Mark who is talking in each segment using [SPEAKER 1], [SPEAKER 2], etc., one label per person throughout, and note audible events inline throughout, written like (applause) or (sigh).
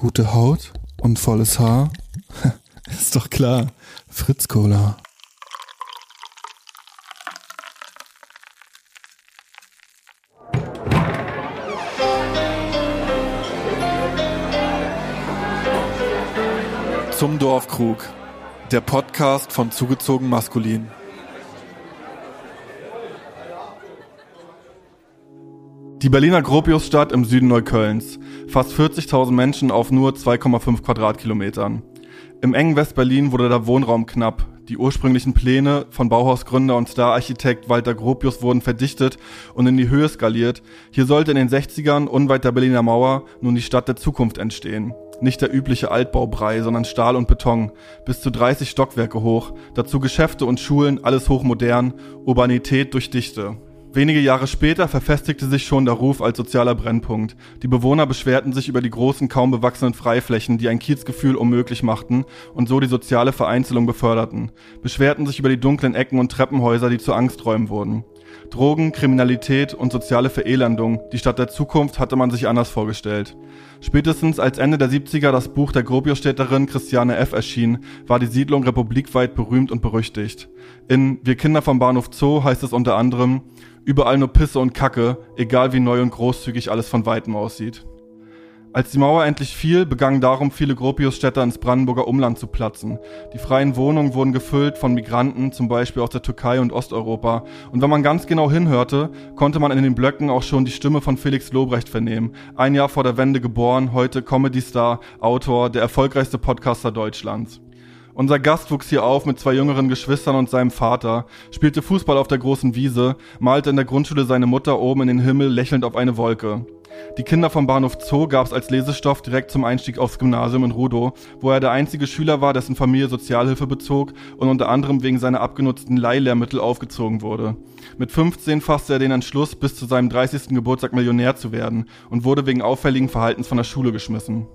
[SPEAKER 1] Gute Haut und volles Haar? (laughs) Ist doch klar. Fritz Cola. Zum Dorfkrug. Der Podcast von Zugezogen Maskulin. Die Berliner Gropiusstadt im Süden Neuköllns. Fast 40.000 Menschen auf nur 2,5 Quadratkilometern. Im engen Westberlin wurde der Wohnraum knapp. Die ursprünglichen Pläne von Bauhausgründer und Stararchitekt Walter Gropius wurden verdichtet und in die Höhe skaliert. Hier sollte in den 60ern unweit der Berliner Mauer nun die Stadt der Zukunft entstehen. Nicht der übliche Altbaubrei, sondern Stahl und Beton. Bis zu 30 Stockwerke hoch. Dazu Geschäfte und Schulen, alles hochmodern. Urbanität durch Dichte. Wenige Jahre später verfestigte sich schon der Ruf als sozialer Brennpunkt. Die Bewohner beschwerten sich über die großen, kaum bewachsenen Freiflächen, die ein Kiezgefühl unmöglich machten und so die soziale Vereinzelung beförderten. Beschwerten sich über die dunklen Ecken und Treppenhäuser, die zu Angsträumen wurden. Drogen, Kriminalität und soziale Verelendung, die Stadt der Zukunft hatte man sich anders vorgestellt. Spätestens als Ende der 70er das Buch der Gropiusstädterin Christiane F. erschien, war die Siedlung republikweit berühmt und berüchtigt. In Wir Kinder vom Bahnhof Zoo heißt es unter anderem, Überall nur Pisse und Kacke, egal wie neu und großzügig alles von weitem aussieht. Als die Mauer endlich fiel, begannen darum viele Gropiusstädter ins Brandenburger Umland zu platzen. Die freien Wohnungen wurden gefüllt von Migranten, zum Beispiel aus der Türkei und Osteuropa. Und wenn man ganz genau hinhörte, konnte man in den Blöcken auch schon die Stimme von Felix Lobrecht vernehmen. Ein Jahr vor der Wende geboren, heute Comedy-Star, Autor, der erfolgreichste Podcaster Deutschlands. Unser Gast wuchs hier auf mit zwei jüngeren Geschwistern und seinem Vater, spielte Fußball auf der großen Wiese, malte in der Grundschule seine Mutter oben in den Himmel lächelnd auf eine Wolke. Die Kinder vom Bahnhof Zoo gab es als Lesestoff direkt zum Einstieg aufs Gymnasium in Rudow, wo er der einzige Schüler war, dessen Familie Sozialhilfe bezog und unter anderem wegen seiner abgenutzten Leihlehrmittel aufgezogen wurde. Mit 15 fasste er den Entschluss, bis zu seinem 30. Geburtstag Millionär zu werden und wurde wegen auffälligen Verhaltens von der Schule geschmissen.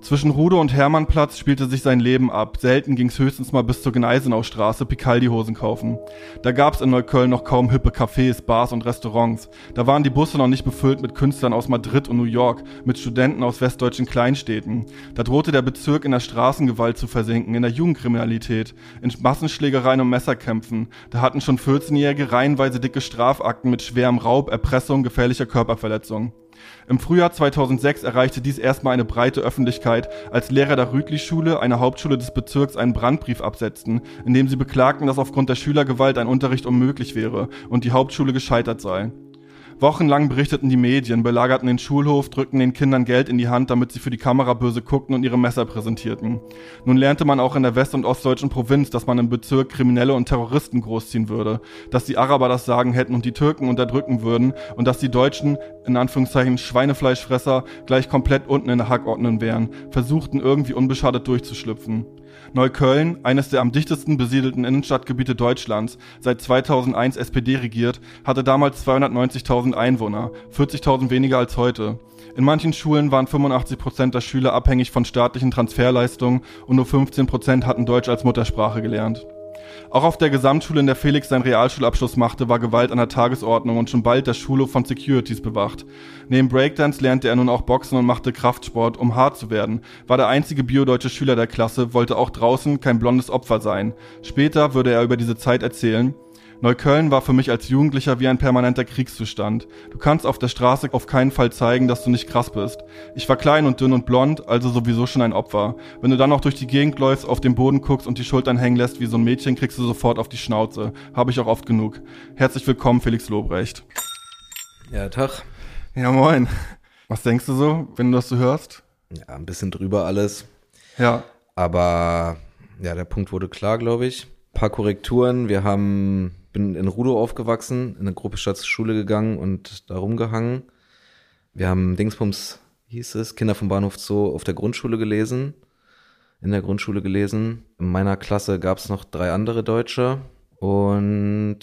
[SPEAKER 1] Zwischen Rude und Hermannplatz spielte sich sein Leben ab. Selten ging's höchstens mal bis zur Gneisenaustraße Picaldi-Hosen kaufen. Da gab's in Neukölln noch kaum hippe Cafés, Bars und Restaurants. Da waren die Busse noch nicht befüllt mit Künstlern aus Madrid und New York, mit Studenten aus westdeutschen Kleinstädten. Da drohte der Bezirk in der Straßengewalt zu versinken, in der Jugendkriminalität, in Massenschlägereien und Messerkämpfen. Da hatten schon 14-Jährige reihenweise dicke Strafakten mit schwerem Raub, Erpressung, gefährlicher Körperverletzung. Im Frühjahr 2006 erreichte dies erstmal eine breite Öffentlichkeit, als Lehrer der Rütli-Schule, einer Hauptschule des Bezirks, einen Brandbrief absetzten, in dem sie beklagten, dass aufgrund der Schülergewalt ein Unterricht unmöglich wäre und die Hauptschule gescheitert sei. Wochenlang berichteten die Medien, belagerten den Schulhof, drückten den Kindern Geld in die Hand, damit sie für die Kamera böse guckten und ihre Messer präsentierten. Nun lernte man auch in der west- und ostdeutschen Provinz, dass man im Bezirk Kriminelle und Terroristen großziehen würde, dass die Araber das Sagen hätten und die Türken unterdrücken würden und dass die Deutschen, in Anführungszeichen Schweinefleischfresser, gleich komplett unten in der Hackordnung wären, versuchten irgendwie unbeschadet durchzuschlüpfen. Neukölln, eines der am dichtesten besiedelten Innenstadtgebiete Deutschlands, seit 2001 SPD regiert, hatte damals 290.000 Einwohner, 40.000 weniger als heute. In manchen Schulen waren 85 Prozent der Schüler abhängig von staatlichen Transferleistungen und nur 15 Prozent hatten Deutsch als Muttersprache gelernt. Auch auf der Gesamtschule, in der Felix seinen Realschulabschluss machte, war Gewalt an der Tagesordnung und schon bald der Schulhof von Securities bewacht. Neben Breakdance lernte er nun auch Boxen und machte Kraftsport, um hart zu werden. War der einzige biodeutsche Schüler der Klasse, wollte auch draußen kein blondes Opfer sein. Später würde er über diese Zeit erzählen, Neukölln war für mich als Jugendlicher wie ein permanenter Kriegszustand. Du kannst auf der Straße auf keinen Fall zeigen, dass du nicht krass bist. Ich war klein und dünn und blond, also sowieso schon ein Opfer. Wenn du dann noch durch die Gegend läufst, auf den Boden guckst und die Schultern hängen lässt wie so ein Mädchen, kriegst du sofort auf die Schnauze. Habe ich auch oft genug. Herzlich willkommen, Felix Lobrecht.
[SPEAKER 2] Ja, Tag.
[SPEAKER 1] Ja, moin. Was denkst du so, wenn du das so hörst?
[SPEAKER 2] Ja, ein bisschen drüber alles.
[SPEAKER 1] Ja.
[SPEAKER 2] Aber ja, der Punkt wurde klar, glaube ich. Ein paar Korrekturen. Wir haben bin in Rudo aufgewachsen, in eine Gruppe Schule gegangen und da rumgehangen. Wir haben Dingsbums, hieß es, Kinder vom Bahnhof Zoo auf der Grundschule gelesen, in der Grundschule gelesen. In meiner Klasse gab es noch drei andere Deutsche und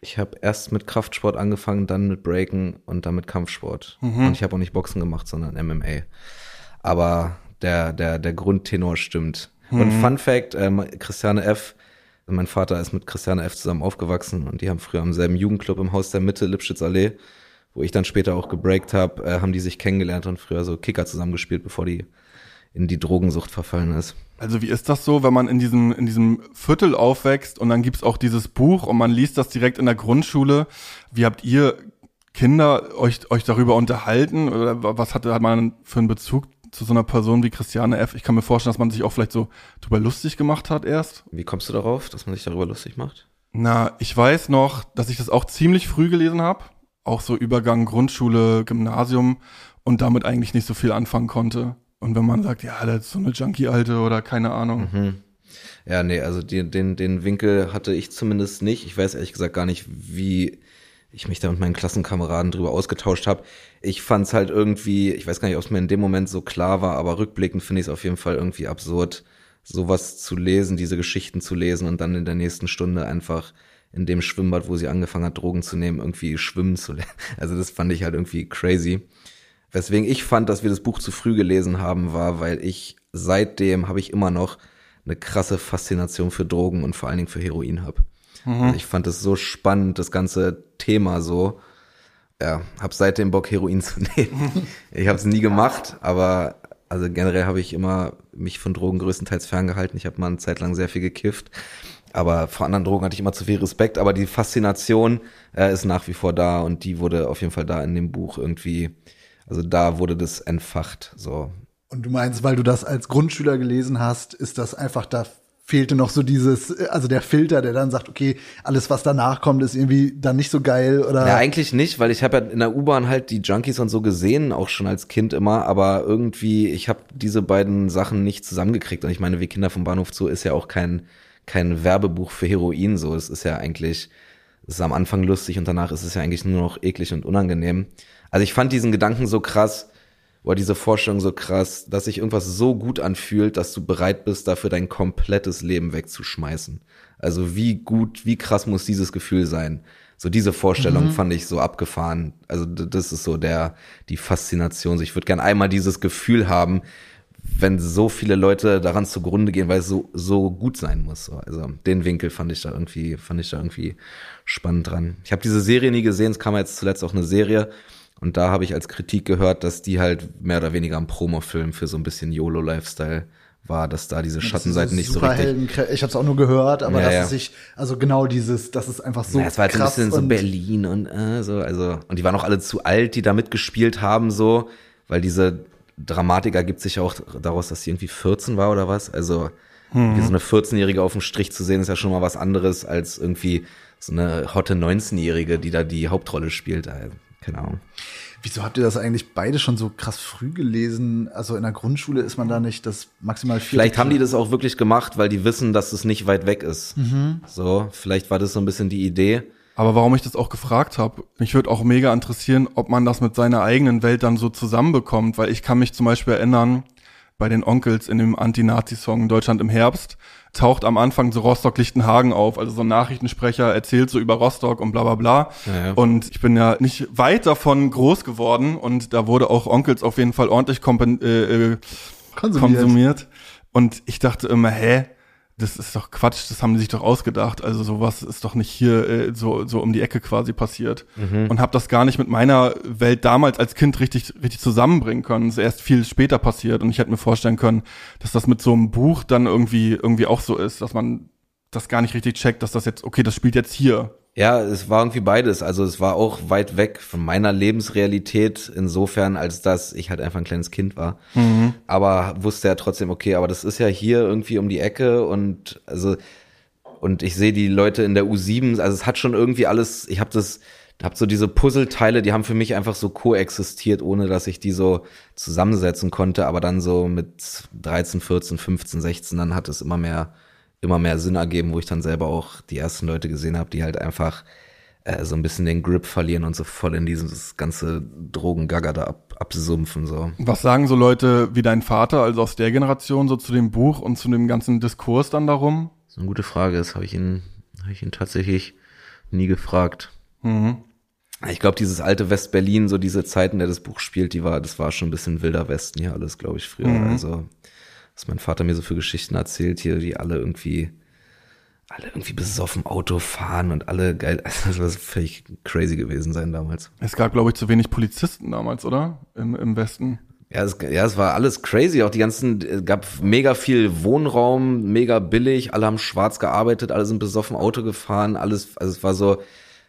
[SPEAKER 2] ich habe erst mit Kraftsport angefangen, dann mit Breaken und dann mit Kampfsport. Mhm. Und ich habe auch nicht Boxen gemacht, sondern MMA. Aber der, der, der Grundtenor stimmt. Mhm. Und Fun Fact, äh, Christiane F., mein Vater ist mit Christiane F. zusammen aufgewachsen und die haben früher im selben Jugendclub im Haus der Mitte, Lipschitz Allee, wo ich dann später auch gebreakt habe, äh, haben die sich kennengelernt und früher so Kicker zusammengespielt, bevor die in die Drogensucht verfallen ist.
[SPEAKER 1] Also wie ist das so, wenn man in diesem, in diesem Viertel aufwächst und dann gibt's auch dieses Buch und man liest das direkt in der Grundschule? Wie habt ihr Kinder euch, euch darüber unterhalten? Oder was hat, hat man für einen Bezug zu so einer Person wie Christiane F? Ich kann mir vorstellen, dass man sich auch vielleicht so drüber lustig gemacht hat erst.
[SPEAKER 2] Wie kommst du darauf, dass man sich darüber lustig macht?
[SPEAKER 1] Na, ich weiß noch, dass ich das auch ziemlich früh gelesen habe. Auch so Übergang Grundschule, Gymnasium und damit eigentlich nicht so viel anfangen konnte. Und wenn man sagt, ja, das ist so eine Junkie-Alte oder keine Ahnung.
[SPEAKER 2] Mhm. Ja, nee, also die, den, den Winkel hatte ich zumindest nicht. Ich weiß ehrlich gesagt gar nicht, wie ich mich da mit meinen Klassenkameraden drüber ausgetauscht habe. Ich fand es halt irgendwie, ich weiß gar nicht, ob es mir in dem Moment so klar war, aber rückblickend finde ich es auf jeden Fall irgendwie absurd, sowas zu lesen, diese Geschichten zu lesen und dann in der nächsten Stunde einfach in dem Schwimmbad, wo sie angefangen hat, Drogen zu nehmen, irgendwie schwimmen zu lernen. (laughs) Also das fand ich halt irgendwie crazy. Weswegen ich fand, dass wir das Buch zu früh gelesen haben, war, weil ich seitdem habe ich immer noch eine krasse Faszination für Drogen und vor allen Dingen für Heroin habe. Mhm. Also ich fand es so spannend, das ganze Thema so. Ja, habe seitdem Bock, Heroin zu (laughs) nehmen. ich habe es nie gemacht, aber also generell habe ich immer mich von Drogen größtenteils ferngehalten. Ich habe mal eine Zeit lang sehr viel gekifft. Aber vor anderen Drogen hatte ich immer zu viel Respekt. Aber die Faszination äh, ist nach wie vor da und die wurde auf jeden Fall da in dem Buch irgendwie, also da wurde das entfacht. So.
[SPEAKER 3] Und du meinst, weil du das als Grundschüler gelesen hast, ist das einfach da fehlte noch so dieses, also der Filter, der dann sagt, okay, alles was danach kommt, ist irgendwie dann nicht so geil oder?
[SPEAKER 2] Ja, eigentlich nicht, weil ich habe ja in der U-Bahn halt die Junkies und so gesehen, auch schon als Kind immer, aber irgendwie, ich habe diese beiden Sachen nicht zusammengekriegt und ich meine, wie Kinder vom Bahnhof Zoo ist ja auch kein kein Werbebuch für Heroin so, es ist ja eigentlich es ist am Anfang lustig und danach ist es ja eigentlich nur noch eklig und unangenehm. Also ich fand diesen Gedanken so krass, oder diese Vorstellung so krass, dass sich irgendwas so gut anfühlt, dass du bereit bist, dafür dein komplettes Leben wegzuschmeißen. Also wie gut, wie krass muss dieses Gefühl sein? So diese Vorstellung mhm. fand ich so abgefahren. Also das ist so der die Faszination. Ich würde gern einmal dieses Gefühl haben, wenn so viele Leute daran zugrunde gehen, weil es so so gut sein muss. Also den Winkel fand ich da irgendwie fand ich da irgendwie spannend dran. Ich habe diese Serie nie gesehen. Es kam jetzt zuletzt auch eine Serie und da habe ich als Kritik gehört, dass die halt mehr oder weniger ein Promofilm für so ein bisschen YOLO-Lifestyle war, dass da diese Schattenseiten nicht so richtig.
[SPEAKER 3] Ich habe es auch nur gehört, aber ja, dass ja. es sich, also genau dieses, das ist einfach so. Ja,
[SPEAKER 2] es war halt ein bisschen so Berlin und äh, so, also und die waren auch alle zu alt, die da mitgespielt haben, so, weil diese Dramatik ergibt sich auch daraus, dass sie irgendwie 14 war oder was. Also hm. wie so eine 14-Jährige auf dem Strich zu sehen, ist ja schon mal was anderes als irgendwie so eine hotte 19-Jährige, die da die Hauptrolle spielt. Also, keine Ahnung.
[SPEAKER 3] Wieso habt ihr das eigentlich beide schon so krass früh gelesen? Also in der Grundschule ist man da nicht das maximal
[SPEAKER 2] vier. Vielleicht haben die das auch wirklich gemacht, weil die wissen, dass es nicht weit weg ist. Mhm. So, vielleicht war das so ein bisschen die Idee.
[SPEAKER 1] Aber warum ich das auch gefragt habe, mich würde auch mega interessieren, ob man das mit seiner eigenen Welt dann so zusammenbekommt, weil ich kann mich zum Beispiel erinnern, bei den Onkels in dem Anti-Nazi-Song Deutschland im Herbst, taucht am Anfang so Rostock-Lichtenhagen auf. Also so ein Nachrichtensprecher erzählt so über Rostock und bla bla bla. Ja, ja. Und ich bin ja nicht weit davon groß geworden und da wurde auch Onkels auf jeden Fall ordentlich äh, äh, konsumiert. konsumiert. Und ich dachte immer, hä, das ist doch Quatsch, das haben die sich doch ausgedacht. Also sowas ist doch nicht hier äh, so, so um die Ecke quasi passiert. Mhm. Und habe das gar nicht mit meiner Welt damals als Kind richtig, richtig zusammenbringen können. Es ist erst viel später passiert und ich hätte mir vorstellen können, dass das mit so einem Buch dann irgendwie, irgendwie auch so ist, dass man das gar nicht richtig checkt, dass das jetzt, okay, das spielt jetzt hier.
[SPEAKER 2] Ja, es war irgendwie beides. Also es war auch weit weg von meiner Lebensrealität insofern, als dass ich halt einfach ein kleines Kind war. Mhm. Aber wusste ja trotzdem, okay, aber das ist ja hier irgendwie um die Ecke und also und ich sehe die Leute in der U7, also es hat schon irgendwie alles, ich habe das habe so diese Puzzleteile, die haben für mich einfach so koexistiert, ohne dass ich die so zusammensetzen konnte, aber dann so mit 13, 14, 15, 16 dann hat es immer mehr immer mehr Sinn ergeben, wo ich dann selber auch die ersten Leute gesehen habe, die halt einfach äh, so ein bisschen den Grip verlieren und so voll in dieses ganze Drogengagger da ab, absumpfen. So.
[SPEAKER 1] Was sagen so Leute wie dein Vater, also aus der Generation, so zu dem Buch und zu dem ganzen Diskurs dann darum?
[SPEAKER 2] Das ist eine gute Frage. Das habe ich ihn, habe ich ihn tatsächlich nie gefragt. Mhm. Ich glaube, dieses alte West-Berlin, so diese Zeiten, der das Buch spielt, die war, das war schon ein bisschen wilder Westen hier alles, glaube ich, früher. Mhm. Also was mein Vater mir so für Geschichten erzählt hier, die alle irgendwie alle irgendwie besoffen Auto fahren und alle geil. (laughs) Das war völlig crazy gewesen sein damals.
[SPEAKER 1] Es gab, glaube ich, zu wenig Polizisten damals, oder? Im, im Westen.
[SPEAKER 2] Ja es, ja, es war alles crazy. Auch die ganzen, es gab mega viel Wohnraum, mega billig. Alle haben schwarz gearbeitet, alle sind besoffen Auto gefahren. Alles, also es war so,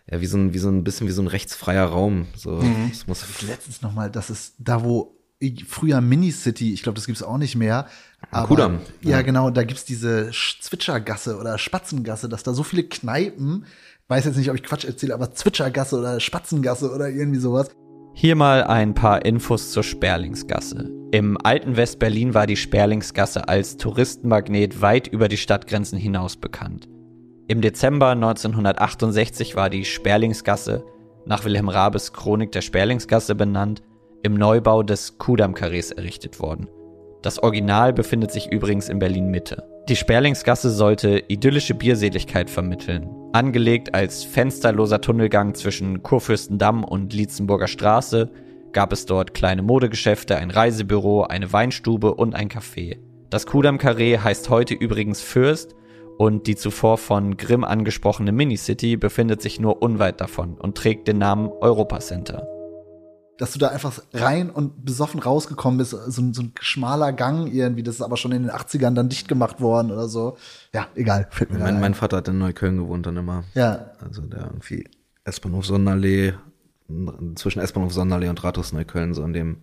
[SPEAKER 2] ja, wie so ein, wie so ein bisschen wie so ein rechtsfreier Raum. So, mhm.
[SPEAKER 3] es muss letztens noch mal, das ist da, wo früher Mini-City, ich glaube, das gibt's auch nicht mehr.
[SPEAKER 2] Aber, Kudam.
[SPEAKER 3] Ja, ja, genau, da gibt's diese Zwitschergasse oder Spatzengasse, dass da so viele Kneipen, weiß jetzt nicht, ob ich Quatsch erzähle, aber Zwitschergasse oder Spatzengasse oder irgendwie sowas.
[SPEAKER 4] Hier mal ein paar Infos zur Sperlingsgasse. Im alten West-Berlin war die Sperlingsgasse als Touristenmagnet weit über die Stadtgrenzen hinaus bekannt. Im Dezember 1968 war die Sperlingsgasse, nach Wilhelm Rabes Chronik der Sperlingsgasse benannt, im Neubau des Kudamm-Karrees errichtet worden. Das Original befindet sich übrigens in Berlin Mitte. Die Sperlingsgasse sollte idyllische Bierseligkeit vermitteln. Angelegt als fensterloser Tunnelgang zwischen Kurfürstendamm und Lietzenburger Straße gab es dort kleine Modegeschäfte, ein Reisebüro, eine Weinstube und ein Café. Das Kudamm Karree heißt heute übrigens Fürst und die zuvor von Grimm angesprochene Minicity befindet sich nur unweit davon und trägt den Namen Europa Center
[SPEAKER 3] dass du da einfach rein und besoffen rausgekommen bist, so, so ein schmaler Gang irgendwie, das ist aber schon in den 80ern dann dicht gemacht worden oder so. Ja, egal,
[SPEAKER 2] fällt mir mein, mein Vater hat in Neukölln gewohnt dann immer.
[SPEAKER 3] Ja.
[SPEAKER 2] Also der irgendwie S-Bahnhof Sonderlee, zwischen S-Bahnhof Sonderlee und Rathaus Neukölln, so in dem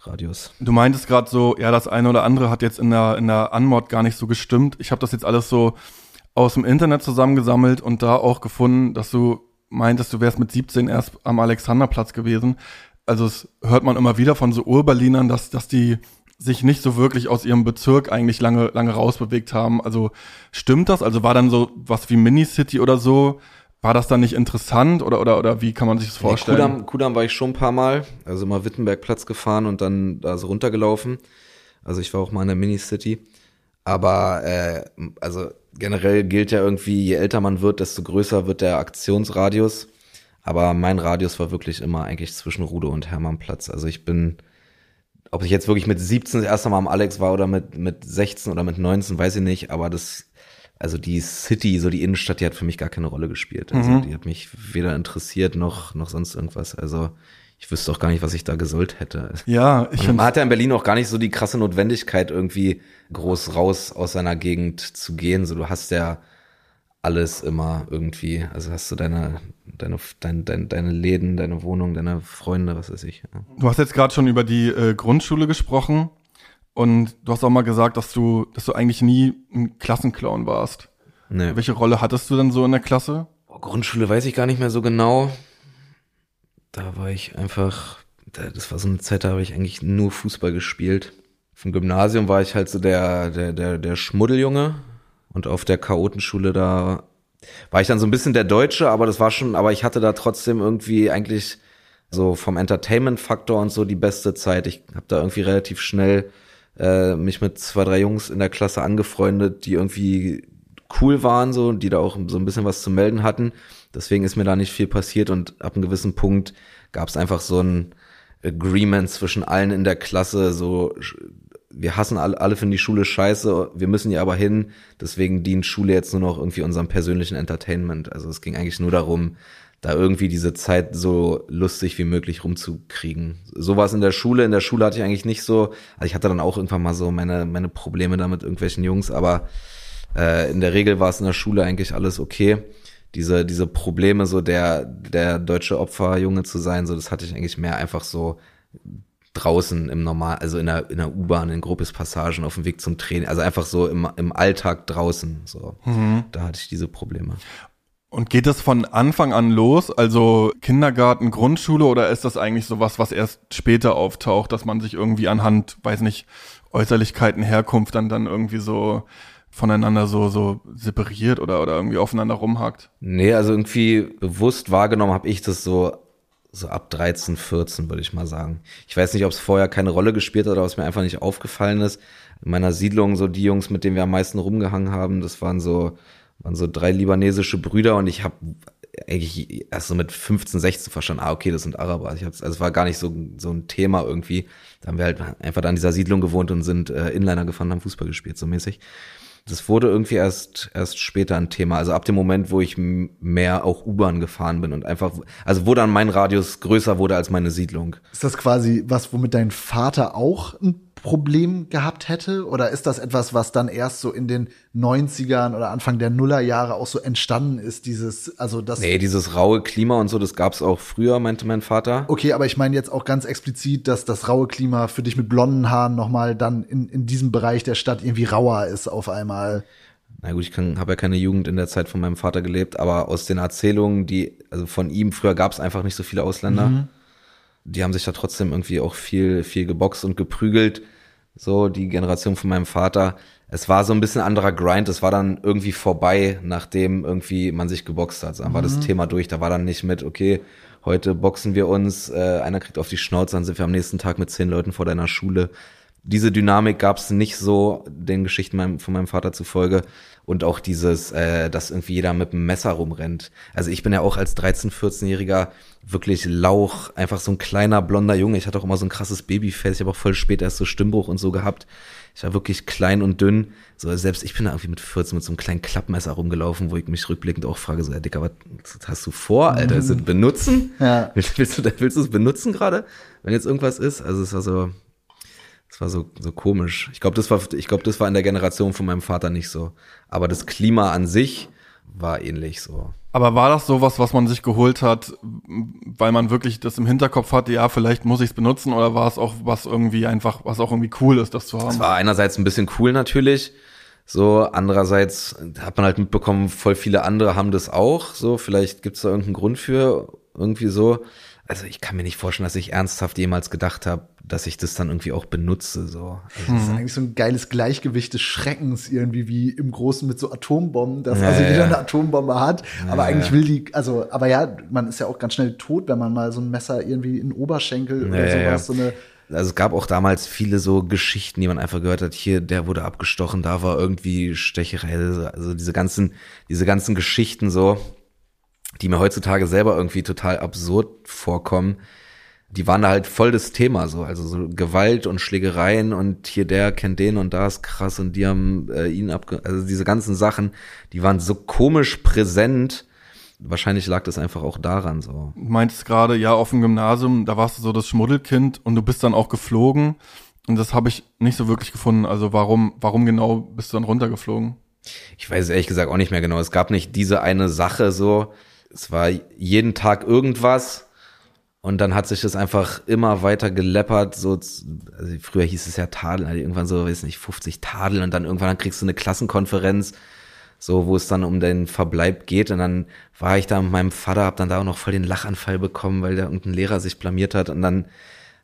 [SPEAKER 2] Radius.
[SPEAKER 1] Du meintest gerade so, ja, das eine oder andere hat jetzt in der, in der Anmod gar nicht so gestimmt. Ich habe das jetzt alles so aus dem Internet zusammengesammelt und da auch gefunden, dass du meintest, du wärst mit 17 erst am Alexanderplatz gewesen also es hört man immer wieder von so Urberlinern, dass, dass die sich nicht so wirklich aus ihrem Bezirk eigentlich lange, lange rausbewegt haben. Also stimmt das? Also war dann so was wie Minicity oder so? War das dann nicht interessant oder, oder, oder wie kann man sich das vorstellen?
[SPEAKER 2] Nee, Kudam, Kudam war ich schon ein paar Mal, also immer Wittenbergplatz gefahren und dann da so runtergelaufen. Also ich war auch mal in der Minicity. Aber äh, also generell gilt ja irgendwie, je älter man wird, desto größer wird der Aktionsradius. Aber mein Radius war wirklich immer eigentlich zwischen Rude und Hermannplatz. Also ich bin, ob ich jetzt wirklich mit 17 das erste Mal am Alex war oder mit, mit 16 oder mit 19, weiß ich nicht, aber das, also die City, so die Innenstadt, die hat für mich gar keine Rolle gespielt. Also mhm. die hat mich weder interessiert noch, noch sonst irgendwas. Also ich wüsste auch gar nicht, was ich da gesollt hätte.
[SPEAKER 1] Ja,
[SPEAKER 2] ich. Man hat ja in Berlin auch gar nicht so die krasse Notwendigkeit, irgendwie groß raus aus seiner Gegend zu gehen. So, du hast ja alles immer irgendwie. Also hast du deine, deine, dein, dein, deine Läden, deine Wohnung, deine Freunde, was weiß ich. Ja.
[SPEAKER 1] Du hast jetzt gerade schon über die äh, Grundschule gesprochen und du hast auch mal gesagt, dass du, dass du eigentlich nie ein Klassenclown warst. Nee. Welche Rolle hattest du denn so in der Klasse?
[SPEAKER 2] Oh, Grundschule weiß ich gar nicht mehr so genau. Da war ich einfach, das war so eine Zeit, da habe ich eigentlich nur Fußball gespielt. Vom Gymnasium war ich halt so der, der, der, der Schmuddeljunge und auf der Chaotenschule da war ich dann so ein bisschen der Deutsche, aber das war schon, aber ich hatte da trotzdem irgendwie eigentlich so vom Entertainment-Faktor und so die beste Zeit. Ich habe da irgendwie relativ schnell äh, mich mit zwei, drei Jungs in der Klasse angefreundet, die irgendwie cool waren, so, die da auch so ein bisschen was zu melden hatten. Deswegen ist mir da nicht viel passiert und ab einem gewissen Punkt gab es einfach so ein Agreement zwischen allen in der Klasse, so wir hassen alle, alle finden die Schule scheiße, wir müssen ja aber hin, deswegen dient Schule jetzt nur noch irgendwie unserem persönlichen Entertainment. Also es ging eigentlich nur darum, da irgendwie diese Zeit so lustig wie möglich rumzukriegen. So war es in der Schule. In der Schule hatte ich eigentlich nicht so, also ich hatte dann auch irgendwann mal so meine, meine Probleme da mit irgendwelchen Jungs, aber äh, in der Regel war es in der Schule eigentlich alles okay. Diese, diese Probleme, so der, der deutsche Opferjunge zu sein, so das hatte ich eigentlich mehr einfach so draußen im Normal, also in der, in der U-Bahn, in Gruppespassagen auf dem Weg zum Training, also einfach so im, im Alltag draußen, so. Mhm. Da hatte ich diese Probleme.
[SPEAKER 1] Und geht das von Anfang an los, also Kindergarten, Grundschule, oder ist das eigentlich sowas, was erst später auftaucht, dass man sich irgendwie anhand, weiß nicht, Äußerlichkeiten, Herkunft dann, dann irgendwie so voneinander so, so separiert oder, oder irgendwie aufeinander rumhackt?
[SPEAKER 2] Nee, also irgendwie bewusst wahrgenommen habe ich das so so ab 13, 14 würde ich mal sagen. Ich weiß nicht, ob es vorher keine Rolle gespielt hat oder was mir einfach nicht aufgefallen ist. In meiner Siedlung, so die Jungs, mit denen wir am meisten rumgehangen haben, das waren so, waren so drei libanesische Brüder und ich habe eigentlich erst so mit 15, 16 verstanden, ah, okay, das sind Araber. Ich hab's, also es war gar nicht so, so ein Thema irgendwie. Da haben wir halt einfach da in dieser Siedlung gewohnt und sind äh, Inliner gefahren, haben Fußball gespielt, so mäßig. Das wurde irgendwie erst, erst später ein Thema. Also ab dem Moment, wo ich mehr auch U-Bahn gefahren bin und einfach, also wo dann mein Radius größer wurde als meine Siedlung.
[SPEAKER 3] Ist das quasi was, womit dein Vater auch ein Problem gehabt hätte? Oder ist das etwas, was dann erst so in den 90ern oder Anfang der Nullerjahre auch so entstanden ist? Dieses, also das.
[SPEAKER 2] Nee, dieses raue Klima und so, das gab's auch früher, meinte mein Vater.
[SPEAKER 3] Okay, aber ich meine jetzt auch ganz explizit, dass das raue Klima für dich mit blonden Haaren nochmal dann in, in diesem Bereich der Stadt irgendwie rauer ist auf einmal.
[SPEAKER 2] Na gut, ich habe ja keine Jugend in der Zeit von meinem Vater gelebt, aber aus den Erzählungen, die, also von ihm, früher gab's einfach nicht so viele Ausländer. Mhm. Die haben sich da trotzdem irgendwie auch viel, viel geboxt und geprügelt so die Generation von meinem Vater. Es war so ein bisschen anderer Grind. Es war dann irgendwie vorbei, nachdem irgendwie man sich geboxt hat. Dann war das mhm. Thema durch. Da war dann nicht mit, okay, heute boxen wir uns, äh, einer kriegt auf die Schnauze, dann sind wir am nächsten Tag mit zehn Leuten vor deiner Schule. Diese Dynamik gab es nicht so den Geschichten von meinem Vater zufolge und auch dieses, äh, dass irgendwie jeder mit einem Messer rumrennt. Also ich bin ja auch als 13-, 14-Jähriger wirklich Lauch, einfach so ein kleiner blonder Junge. Ich hatte auch immer so ein krasses Babyface. Ich habe auch voll spät erst so Stimmbruch und so gehabt. Ich war wirklich klein und dünn. So selbst ich bin da irgendwie mit 14 mit so einem kleinen Klappmesser rumgelaufen, wo ich mich rückblickend auch frage, so, ja, Dicker, was hast du vor, Alter? Ist es benutzen? Ja. Willst, willst du es benutzen gerade, wenn jetzt irgendwas ist? Also es war so, es war so, so komisch. Ich glaube, das war, ich glaube, das war in der Generation von meinem Vater nicht so. Aber das Klima an sich war ähnlich so.
[SPEAKER 1] Aber war das sowas, was man sich geholt hat, weil man wirklich das im Hinterkopf hatte, ja, vielleicht muss ich es benutzen, oder war es auch was irgendwie einfach, was auch irgendwie cool ist, das zu haben?
[SPEAKER 2] Es war einerseits ein bisschen cool natürlich. So, andererseits hat man halt mitbekommen, voll viele andere haben das auch. So, vielleicht gibt es da irgendeinen Grund für, irgendwie so also ich kann mir nicht vorstellen, dass ich ernsthaft jemals gedacht habe, dass ich das dann irgendwie auch benutze. So.
[SPEAKER 3] Also das ist eigentlich so ein geiles Gleichgewicht des Schreckens irgendwie wie im Großen mit so Atombomben, dass ja, also jeder ja. eine Atombombe hat, ja, aber eigentlich will die, also aber ja, man ist ja auch ganz schnell tot, wenn man mal so ein Messer irgendwie in den Oberschenkel oder sowas, so eine
[SPEAKER 2] also es gab auch damals viele so Geschichten, die man einfach gehört hat, hier, der wurde abgestochen, da war irgendwie Stecherei, also diese ganzen, diese ganzen Geschichten so, die mir heutzutage selber irgendwie total absurd vorkommen, die waren da halt voll das Thema so, also so Gewalt und Schlägereien und hier der kennt den und da ist krass und die haben äh, ihn abge also diese ganzen Sachen, die waren so komisch präsent. Wahrscheinlich lag das einfach auch daran so.
[SPEAKER 1] Du meintest gerade, ja, auf dem Gymnasium, da warst du so das Schmuddelkind und du bist dann auch geflogen und das habe ich nicht so wirklich gefunden. Also warum warum genau bist du dann runtergeflogen?
[SPEAKER 2] Ich weiß ehrlich gesagt auch nicht mehr genau. Es gab nicht diese eine Sache so es war jeden Tag irgendwas und dann hat sich das einfach immer weiter geleppert. So, also früher hieß es ja Tadel, also irgendwann so, weiß nicht, 50 Tadel und dann irgendwann dann kriegst du eine Klassenkonferenz, so wo es dann um den Verbleib geht. Und dann war ich da mit meinem Vater, hab dann da auch noch voll den Lachanfall bekommen, weil da irgendein Lehrer sich blamiert hat und dann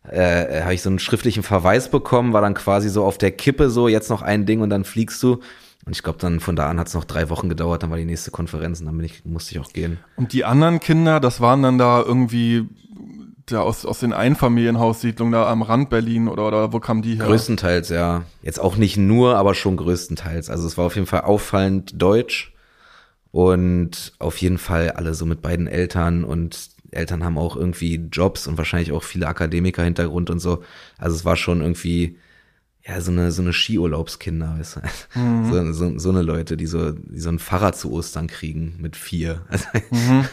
[SPEAKER 2] äh, habe ich so einen schriftlichen Verweis bekommen, war dann quasi so auf der Kippe so, jetzt noch ein Ding und dann fliegst du. Und ich glaube, dann von da an hat es noch drei Wochen gedauert, dann war die nächste Konferenz und dann ich, musste ich auch gehen.
[SPEAKER 1] Und die anderen Kinder, das waren dann da irgendwie da aus, aus den Einfamilienhaussiedlungen da am Rand Berlin oder, oder wo kamen die her?
[SPEAKER 2] Größtenteils, ja. Jetzt auch nicht nur, aber schon größtenteils. Also es war auf jeden Fall auffallend deutsch und auf jeden Fall alle so mit beiden Eltern und Eltern haben auch irgendwie Jobs und wahrscheinlich auch viele Akademiker-Hintergrund und so. Also es war schon irgendwie ja, so eine, so eine Skiurlaubskinder, weißt du? Mhm. So, so, so eine Leute, die so, die so ein Fahrrad zu Ostern kriegen mit vier. Also, mhm.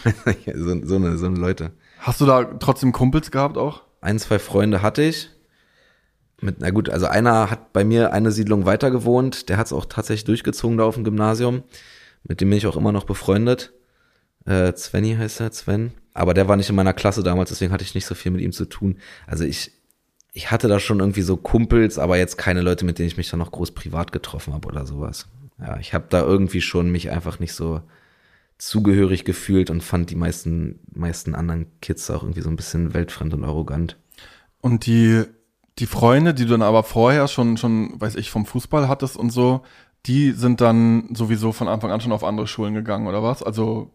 [SPEAKER 2] (laughs) so, so, eine, so eine Leute.
[SPEAKER 1] Hast du da trotzdem Kumpels gehabt auch?
[SPEAKER 2] Ein, zwei Freunde hatte ich. Mit, na gut, also einer hat bei mir eine Siedlung weiter gewohnt, der hat es auch tatsächlich durchgezogen da auf dem Gymnasium. Mit dem bin ich auch immer noch befreundet. Äh, Svenny heißt er, Sven. Aber der war nicht in meiner Klasse damals, deswegen hatte ich nicht so viel mit ihm zu tun. Also ich, ich hatte da schon irgendwie so Kumpels, aber jetzt keine Leute, mit denen ich mich dann noch groß privat getroffen habe oder sowas. Ja, ich habe da irgendwie schon mich einfach nicht so zugehörig gefühlt und fand die meisten, meisten anderen Kids auch irgendwie so ein bisschen weltfremd und arrogant.
[SPEAKER 1] Und die, die Freunde, die du dann aber vorher schon, schon, weiß ich, vom Fußball hattest und so, die sind dann sowieso von Anfang an schon auf andere Schulen gegangen, oder was? Also,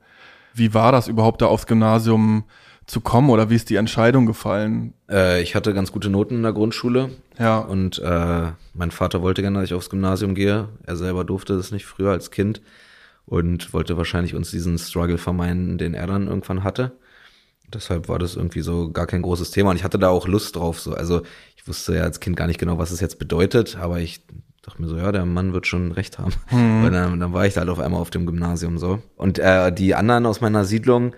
[SPEAKER 1] wie war das überhaupt da aufs Gymnasium? Zu kommen oder wie ist die Entscheidung gefallen?
[SPEAKER 2] Äh, ich hatte ganz gute Noten in der Grundschule.
[SPEAKER 1] Ja.
[SPEAKER 2] Und äh, mein Vater wollte gerne, dass ich aufs Gymnasium gehe. Er selber durfte das nicht früher als Kind und wollte wahrscheinlich uns diesen Struggle vermeiden, den er dann irgendwann hatte. Deshalb war das irgendwie so gar kein großes Thema und ich hatte da auch Lust drauf. So. Also ich wusste ja als Kind gar nicht genau, was es jetzt bedeutet, aber ich dachte mir so, ja, der Mann wird schon recht haben. Mhm. Und dann, dann war ich halt auf einmal auf dem Gymnasium so. Und äh, die anderen aus meiner Siedlung,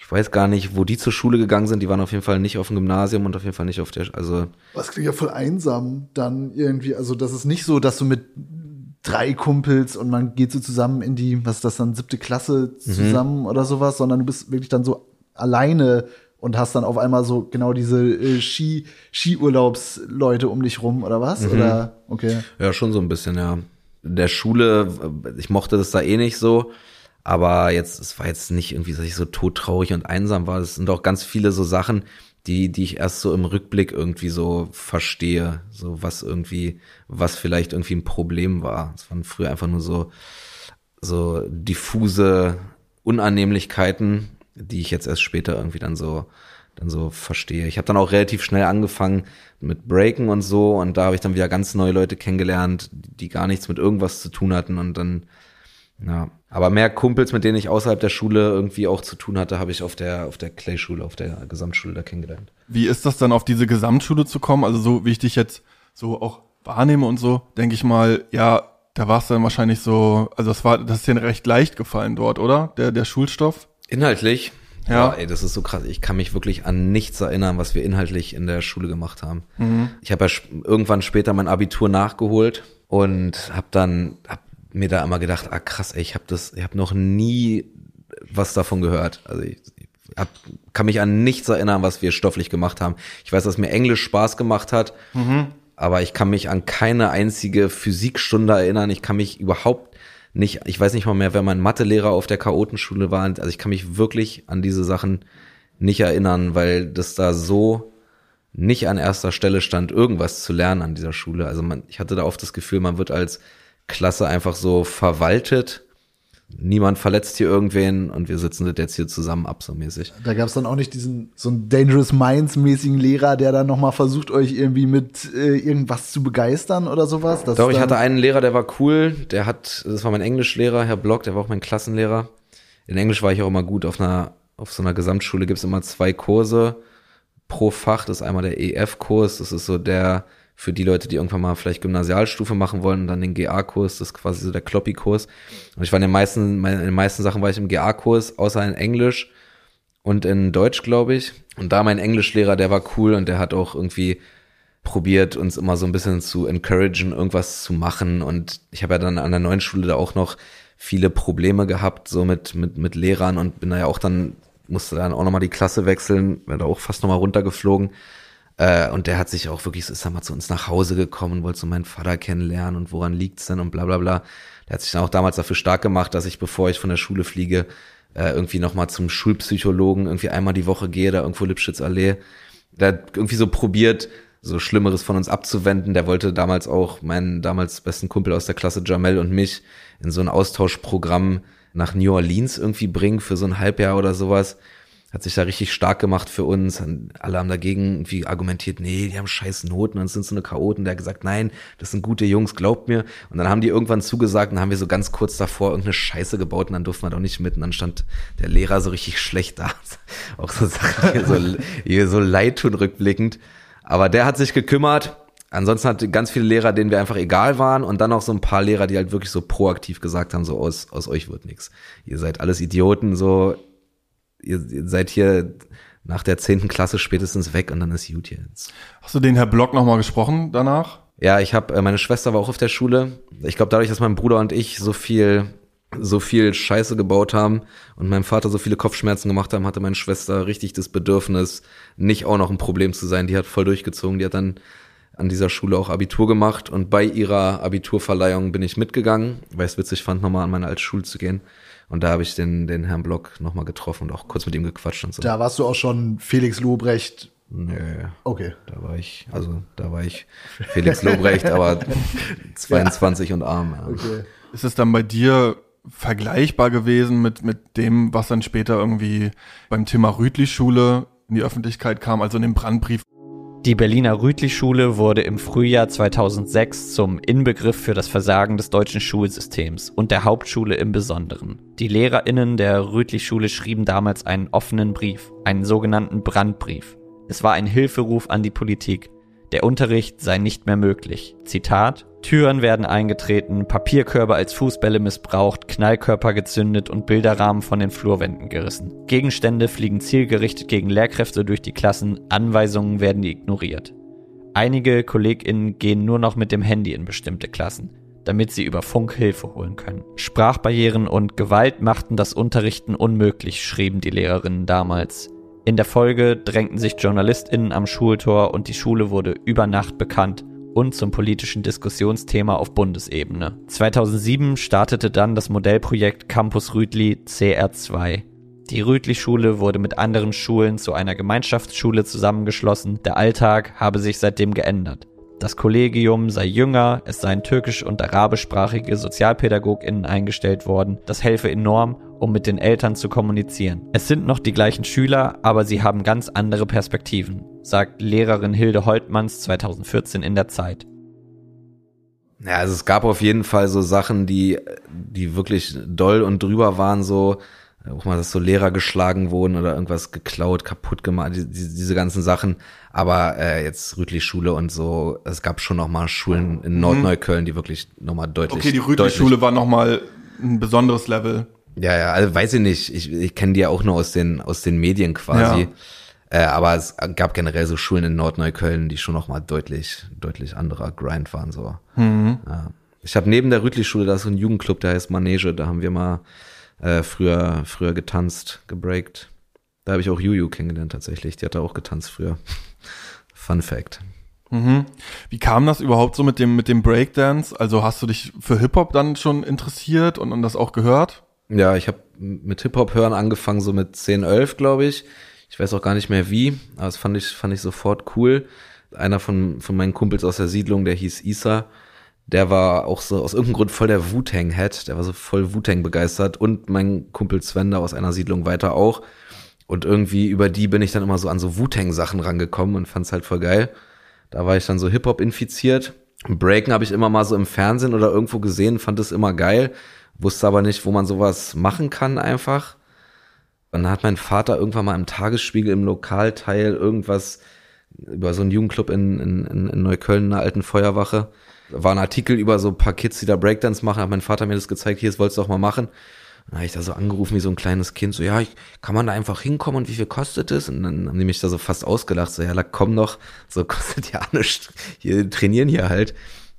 [SPEAKER 2] ich weiß gar nicht, wo die zur Schule gegangen sind. Die waren auf jeden Fall nicht auf dem Gymnasium und auf jeden Fall nicht auf der, also.
[SPEAKER 3] Was klingt ja voll einsam dann irgendwie. Also, das ist nicht so, dass du mit drei Kumpels und man geht so zusammen in die, was ist das dann, siebte Klasse mhm. zusammen mhm. oder sowas, sondern du bist wirklich dann so alleine und hast dann auf einmal so genau diese äh, Ski Skiurlaubsleute um dich rum oder was? Mhm. Oder okay.
[SPEAKER 2] Ja, schon so ein bisschen, ja. In der Schule, ich mochte das da eh nicht so, aber jetzt es war jetzt nicht irgendwie, dass ich so todtraurig und einsam war. Es sind auch ganz viele so Sachen, die die ich erst so im Rückblick irgendwie so verstehe, so was irgendwie was vielleicht irgendwie ein Problem war. Es waren früher einfach nur so so diffuse Unannehmlichkeiten die ich jetzt erst später irgendwie dann so dann so verstehe. Ich habe dann auch relativ schnell angefangen mit Breaken und so und da habe ich dann wieder ganz neue Leute kennengelernt, die gar nichts mit irgendwas zu tun hatten und dann ja, aber mehr Kumpels, mit denen ich außerhalb der Schule irgendwie auch zu tun hatte, habe ich auf der auf der Clay-Schule, auf der Gesamtschule da kennengelernt.
[SPEAKER 1] Wie ist das dann auf diese Gesamtschule zu kommen? Also so wie ich dich jetzt so auch wahrnehme und so, denke ich mal, ja, da war es dann wahrscheinlich so, also das war das ist dir recht leicht gefallen dort, oder? Der der Schulstoff?
[SPEAKER 2] Inhaltlich? Ja. Boah, ey, das ist so krass. Ich kann mich wirklich an nichts erinnern, was wir inhaltlich in der Schule gemacht haben. Mhm. Ich habe ja irgendwann später mein Abitur nachgeholt und habe dann hab mir da immer gedacht, ah krass, ey, ich habe das, ich habe noch nie was davon gehört. Also ich, hab, kann mich an nichts erinnern, was wir stofflich gemacht haben. Ich weiß, dass mir Englisch Spaß gemacht hat, mhm. aber ich kann mich an keine einzige Physikstunde erinnern. Ich kann mich überhaupt nicht, ich weiß nicht mal mehr, wer mein Mathelehrer auf der Chaotenschule war. Also ich kann mich wirklich an diese Sachen nicht erinnern, weil das da so nicht an erster Stelle stand, irgendwas zu lernen an dieser Schule. Also man, ich hatte da oft das Gefühl, man wird als Klasse einfach so verwaltet niemand verletzt hier irgendwen und wir sitzen das jetzt hier zusammen ab, so mäßig.
[SPEAKER 3] Da gab es dann auch nicht diesen so einen Dangerous Minds-mäßigen Lehrer, der dann nochmal versucht, euch irgendwie mit äh, irgendwas zu begeistern oder sowas?
[SPEAKER 2] Das Doch, ich hatte einen Lehrer, der war cool, der hat, das war mein Englischlehrer, Herr Block, der war auch mein Klassenlehrer. In Englisch war ich auch immer gut. Auf einer, auf so einer Gesamtschule gibt's immer zwei Kurse pro Fach. Das ist einmal der EF-Kurs, das ist so der für die Leute, die irgendwann mal vielleicht Gymnasialstufe machen wollen und dann den GA-Kurs, das ist quasi so der Kloppi-Kurs. Und ich war in den meisten, in den meisten Sachen war ich im GA-Kurs, außer in Englisch und in Deutsch, glaube ich. Und da mein Englischlehrer, der war cool und der hat auch irgendwie probiert, uns immer so ein bisschen zu encouragen, irgendwas zu machen. Und ich habe ja dann an der neuen Schule da auch noch viele Probleme gehabt, so mit, mit, mit Lehrern und bin da ja auch dann, musste dann auch nochmal die Klasse wechseln, bin da auch fast nochmal runtergeflogen. Äh, und der hat sich auch wirklich, ist mal zu uns nach Hause gekommen, wollte so meinen Vater kennenlernen und woran liegt's denn und bla bla bla. Der hat sich dann auch damals dafür stark gemacht, dass ich, bevor ich von der Schule fliege, äh, irgendwie nochmal zum Schulpsychologen irgendwie einmal die Woche gehe, da irgendwo Lipschitzallee. Der hat irgendwie so probiert, so Schlimmeres von uns abzuwenden. Der wollte damals auch meinen damals besten Kumpel aus der Klasse Jamel und mich in so ein Austauschprogramm nach New Orleans irgendwie bringen für so ein Halbjahr oder sowas hat sich da richtig stark gemacht für uns. Alle haben dagegen irgendwie argumentiert, nee, die haben scheiß Noten und sind so eine Chaoten. Der hat gesagt, nein, das sind gute Jungs, glaubt mir. Und dann haben die irgendwann zugesagt und haben wir so ganz kurz davor irgendeine Scheiße gebaut und dann durften wir doch nicht mit. Und dann stand der Lehrer so richtig schlecht da. (laughs) Auch so Sachen, hier so, hier so leid tun rückblickend. Aber der hat sich gekümmert. Ansonsten hatte ganz viele Lehrer, denen wir einfach egal waren und dann auch so ein paar Lehrer, die halt wirklich so proaktiv gesagt haben, so aus, aus euch wird nichts. Ihr seid alles Idioten, so ihr, ihr seid hier nach der zehnten Klasse spätestens weg und dann ist gut jetzt.
[SPEAKER 1] Hast du den Herr Block nochmal gesprochen danach?
[SPEAKER 2] Ja, ich habe, äh, meine Schwester war auch auf der Schule. Ich glaube, dadurch, dass mein Bruder und ich so viel, so viel Scheiße gebaut haben und meinem Vater so viele Kopfschmerzen gemacht haben, hatte meine Schwester richtig das Bedürfnis, nicht auch noch ein Problem zu sein. Die hat voll durchgezogen. Die hat dann an dieser Schule auch Abitur gemacht und bei ihrer Abiturverleihung bin ich mitgegangen, weil ich es witzig fand, nochmal an meine alte Schule zu gehen. Und da habe ich den, den Herrn Block nochmal getroffen und auch kurz mit ihm gequatscht und so.
[SPEAKER 3] Da warst du auch schon Felix Lobrecht.
[SPEAKER 2] Nö.
[SPEAKER 3] Okay.
[SPEAKER 2] Da war ich, also da war ich Felix Lobrecht, (laughs) aber 22 ja. und arm. Ja. Okay.
[SPEAKER 1] Ist es dann bei dir vergleichbar gewesen mit, mit dem, was dann später irgendwie beim Thema Rütli-Schule in die Öffentlichkeit kam, also in dem Brandbrief?
[SPEAKER 4] Die Berliner Rütli-Schule wurde im Frühjahr 2006 zum Inbegriff für das Versagen des deutschen Schulsystems und der Hauptschule im Besonderen. Die LehrerInnen der Rütli-Schule schrieben damals einen offenen Brief, einen sogenannten Brandbrief. Es war ein Hilferuf an die Politik. Der Unterricht sei nicht mehr möglich. Zitat Türen werden eingetreten, Papierkörbe als Fußbälle missbraucht, Knallkörper gezündet und Bilderrahmen von den Flurwänden gerissen. Gegenstände fliegen zielgerichtet gegen Lehrkräfte durch die Klassen, Anweisungen werden ignoriert. Einige KollegInnen gehen nur noch mit dem Handy in bestimmte Klassen, damit sie über Funk Hilfe holen können. Sprachbarrieren und Gewalt machten das Unterrichten unmöglich, schrieben die Lehrerinnen damals. In der Folge drängten sich JournalistInnen am Schultor und die Schule wurde über Nacht bekannt und zum politischen Diskussionsthema auf Bundesebene. 2007 startete dann das Modellprojekt Campus Rütli CR2. Die Rütli-Schule wurde mit anderen Schulen zu einer Gemeinschaftsschule zusammengeschlossen. Der Alltag habe sich seitdem geändert. Das Kollegium sei jünger, es seien türkisch- und arabischsprachige SozialpädagogInnen eingestellt worden. Das helfe enorm, um mit den Eltern zu kommunizieren. Es sind noch die gleichen Schüler, aber sie haben ganz andere Perspektiven, sagt Lehrerin Hilde Holtmanns 2014 in der Zeit.
[SPEAKER 2] Ja, also es gab auf jeden Fall so Sachen, die, die wirklich doll und drüber waren, so, auch mal, dass so Lehrer geschlagen wurden oder irgendwas geklaut, kaputt gemacht, die, die, diese ganzen Sachen. Aber äh, jetzt Rütli-Schule und so, es gab schon noch mal Schulen in Nordneukölln, die wirklich noch mal deutlich.
[SPEAKER 1] Okay, die Rütli-Schule war noch mal ein besonderes Level.
[SPEAKER 2] Ja, ja, also weiß ich nicht. Ich, ich kenne die ja auch nur aus den aus den Medien quasi. Ja. Äh, aber es gab generell so Schulen in Nordneukölln, die schon noch mal deutlich deutlich anderer Grind waren so. Mhm. Ja. Ich habe neben der Rütli-Schule da ist so ein Jugendclub, der heißt Manege. Da haben wir mal äh, früher, früher getanzt, gebreakt. Da habe ich auch Juju kennengelernt tatsächlich. Die hat da auch getanzt früher. (laughs) Fun Fact.
[SPEAKER 1] Mhm. Wie kam das überhaupt so mit dem, mit dem Breakdance? Also hast du dich für Hip-Hop dann schon interessiert und, und das auch gehört?
[SPEAKER 2] Ja, ich habe mit Hip-Hop hören angefangen, so mit 10, 11, glaube ich. Ich weiß auch gar nicht mehr wie, aber das fand ich, fand ich sofort cool. Einer von, von meinen Kumpels aus der Siedlung, der hieß Isa, der war auch so aus irgendeinem Grund voll der Wu-Tang-Head, der war so voll Wu-Tang begeistert und mein Kumpel Sven da aus einer Siedlung weiter auch. Und irgendwie über die bin ich dann immer so an so Wu-Tang-Sachen rangekommen und fand's halt voll geil. Da war ich dann so Hip-Hop infiziert. Breaken habe ich immer mal so im Fernsehen oder irgendwo gesehen, fand es immer geil, wusste aber nicht, wo man sowas machen kann einfach. Und dann hat mein Vater irgendwann mal im Tagesspiegel im Lokalteil irgendwas über so einen Jugendclub in, in, in Neukölln, einer alten Feuerwache, war ein Artikel über so ein paar Kids, die da Breakdance machen, hat mein Vater mir das gezeigt, hier, das wolltest du doch mal machen. Dann habe ich da so angerufen wie so ein kleines Kind, so, ja, ich, kann man da einfach hinkommen und wie viel kostet es? Und dann haben die mich da so fast ausgelacht, so, ja, komm doch, so (laughs) kostet ja nichts, hier trainieren hier halt.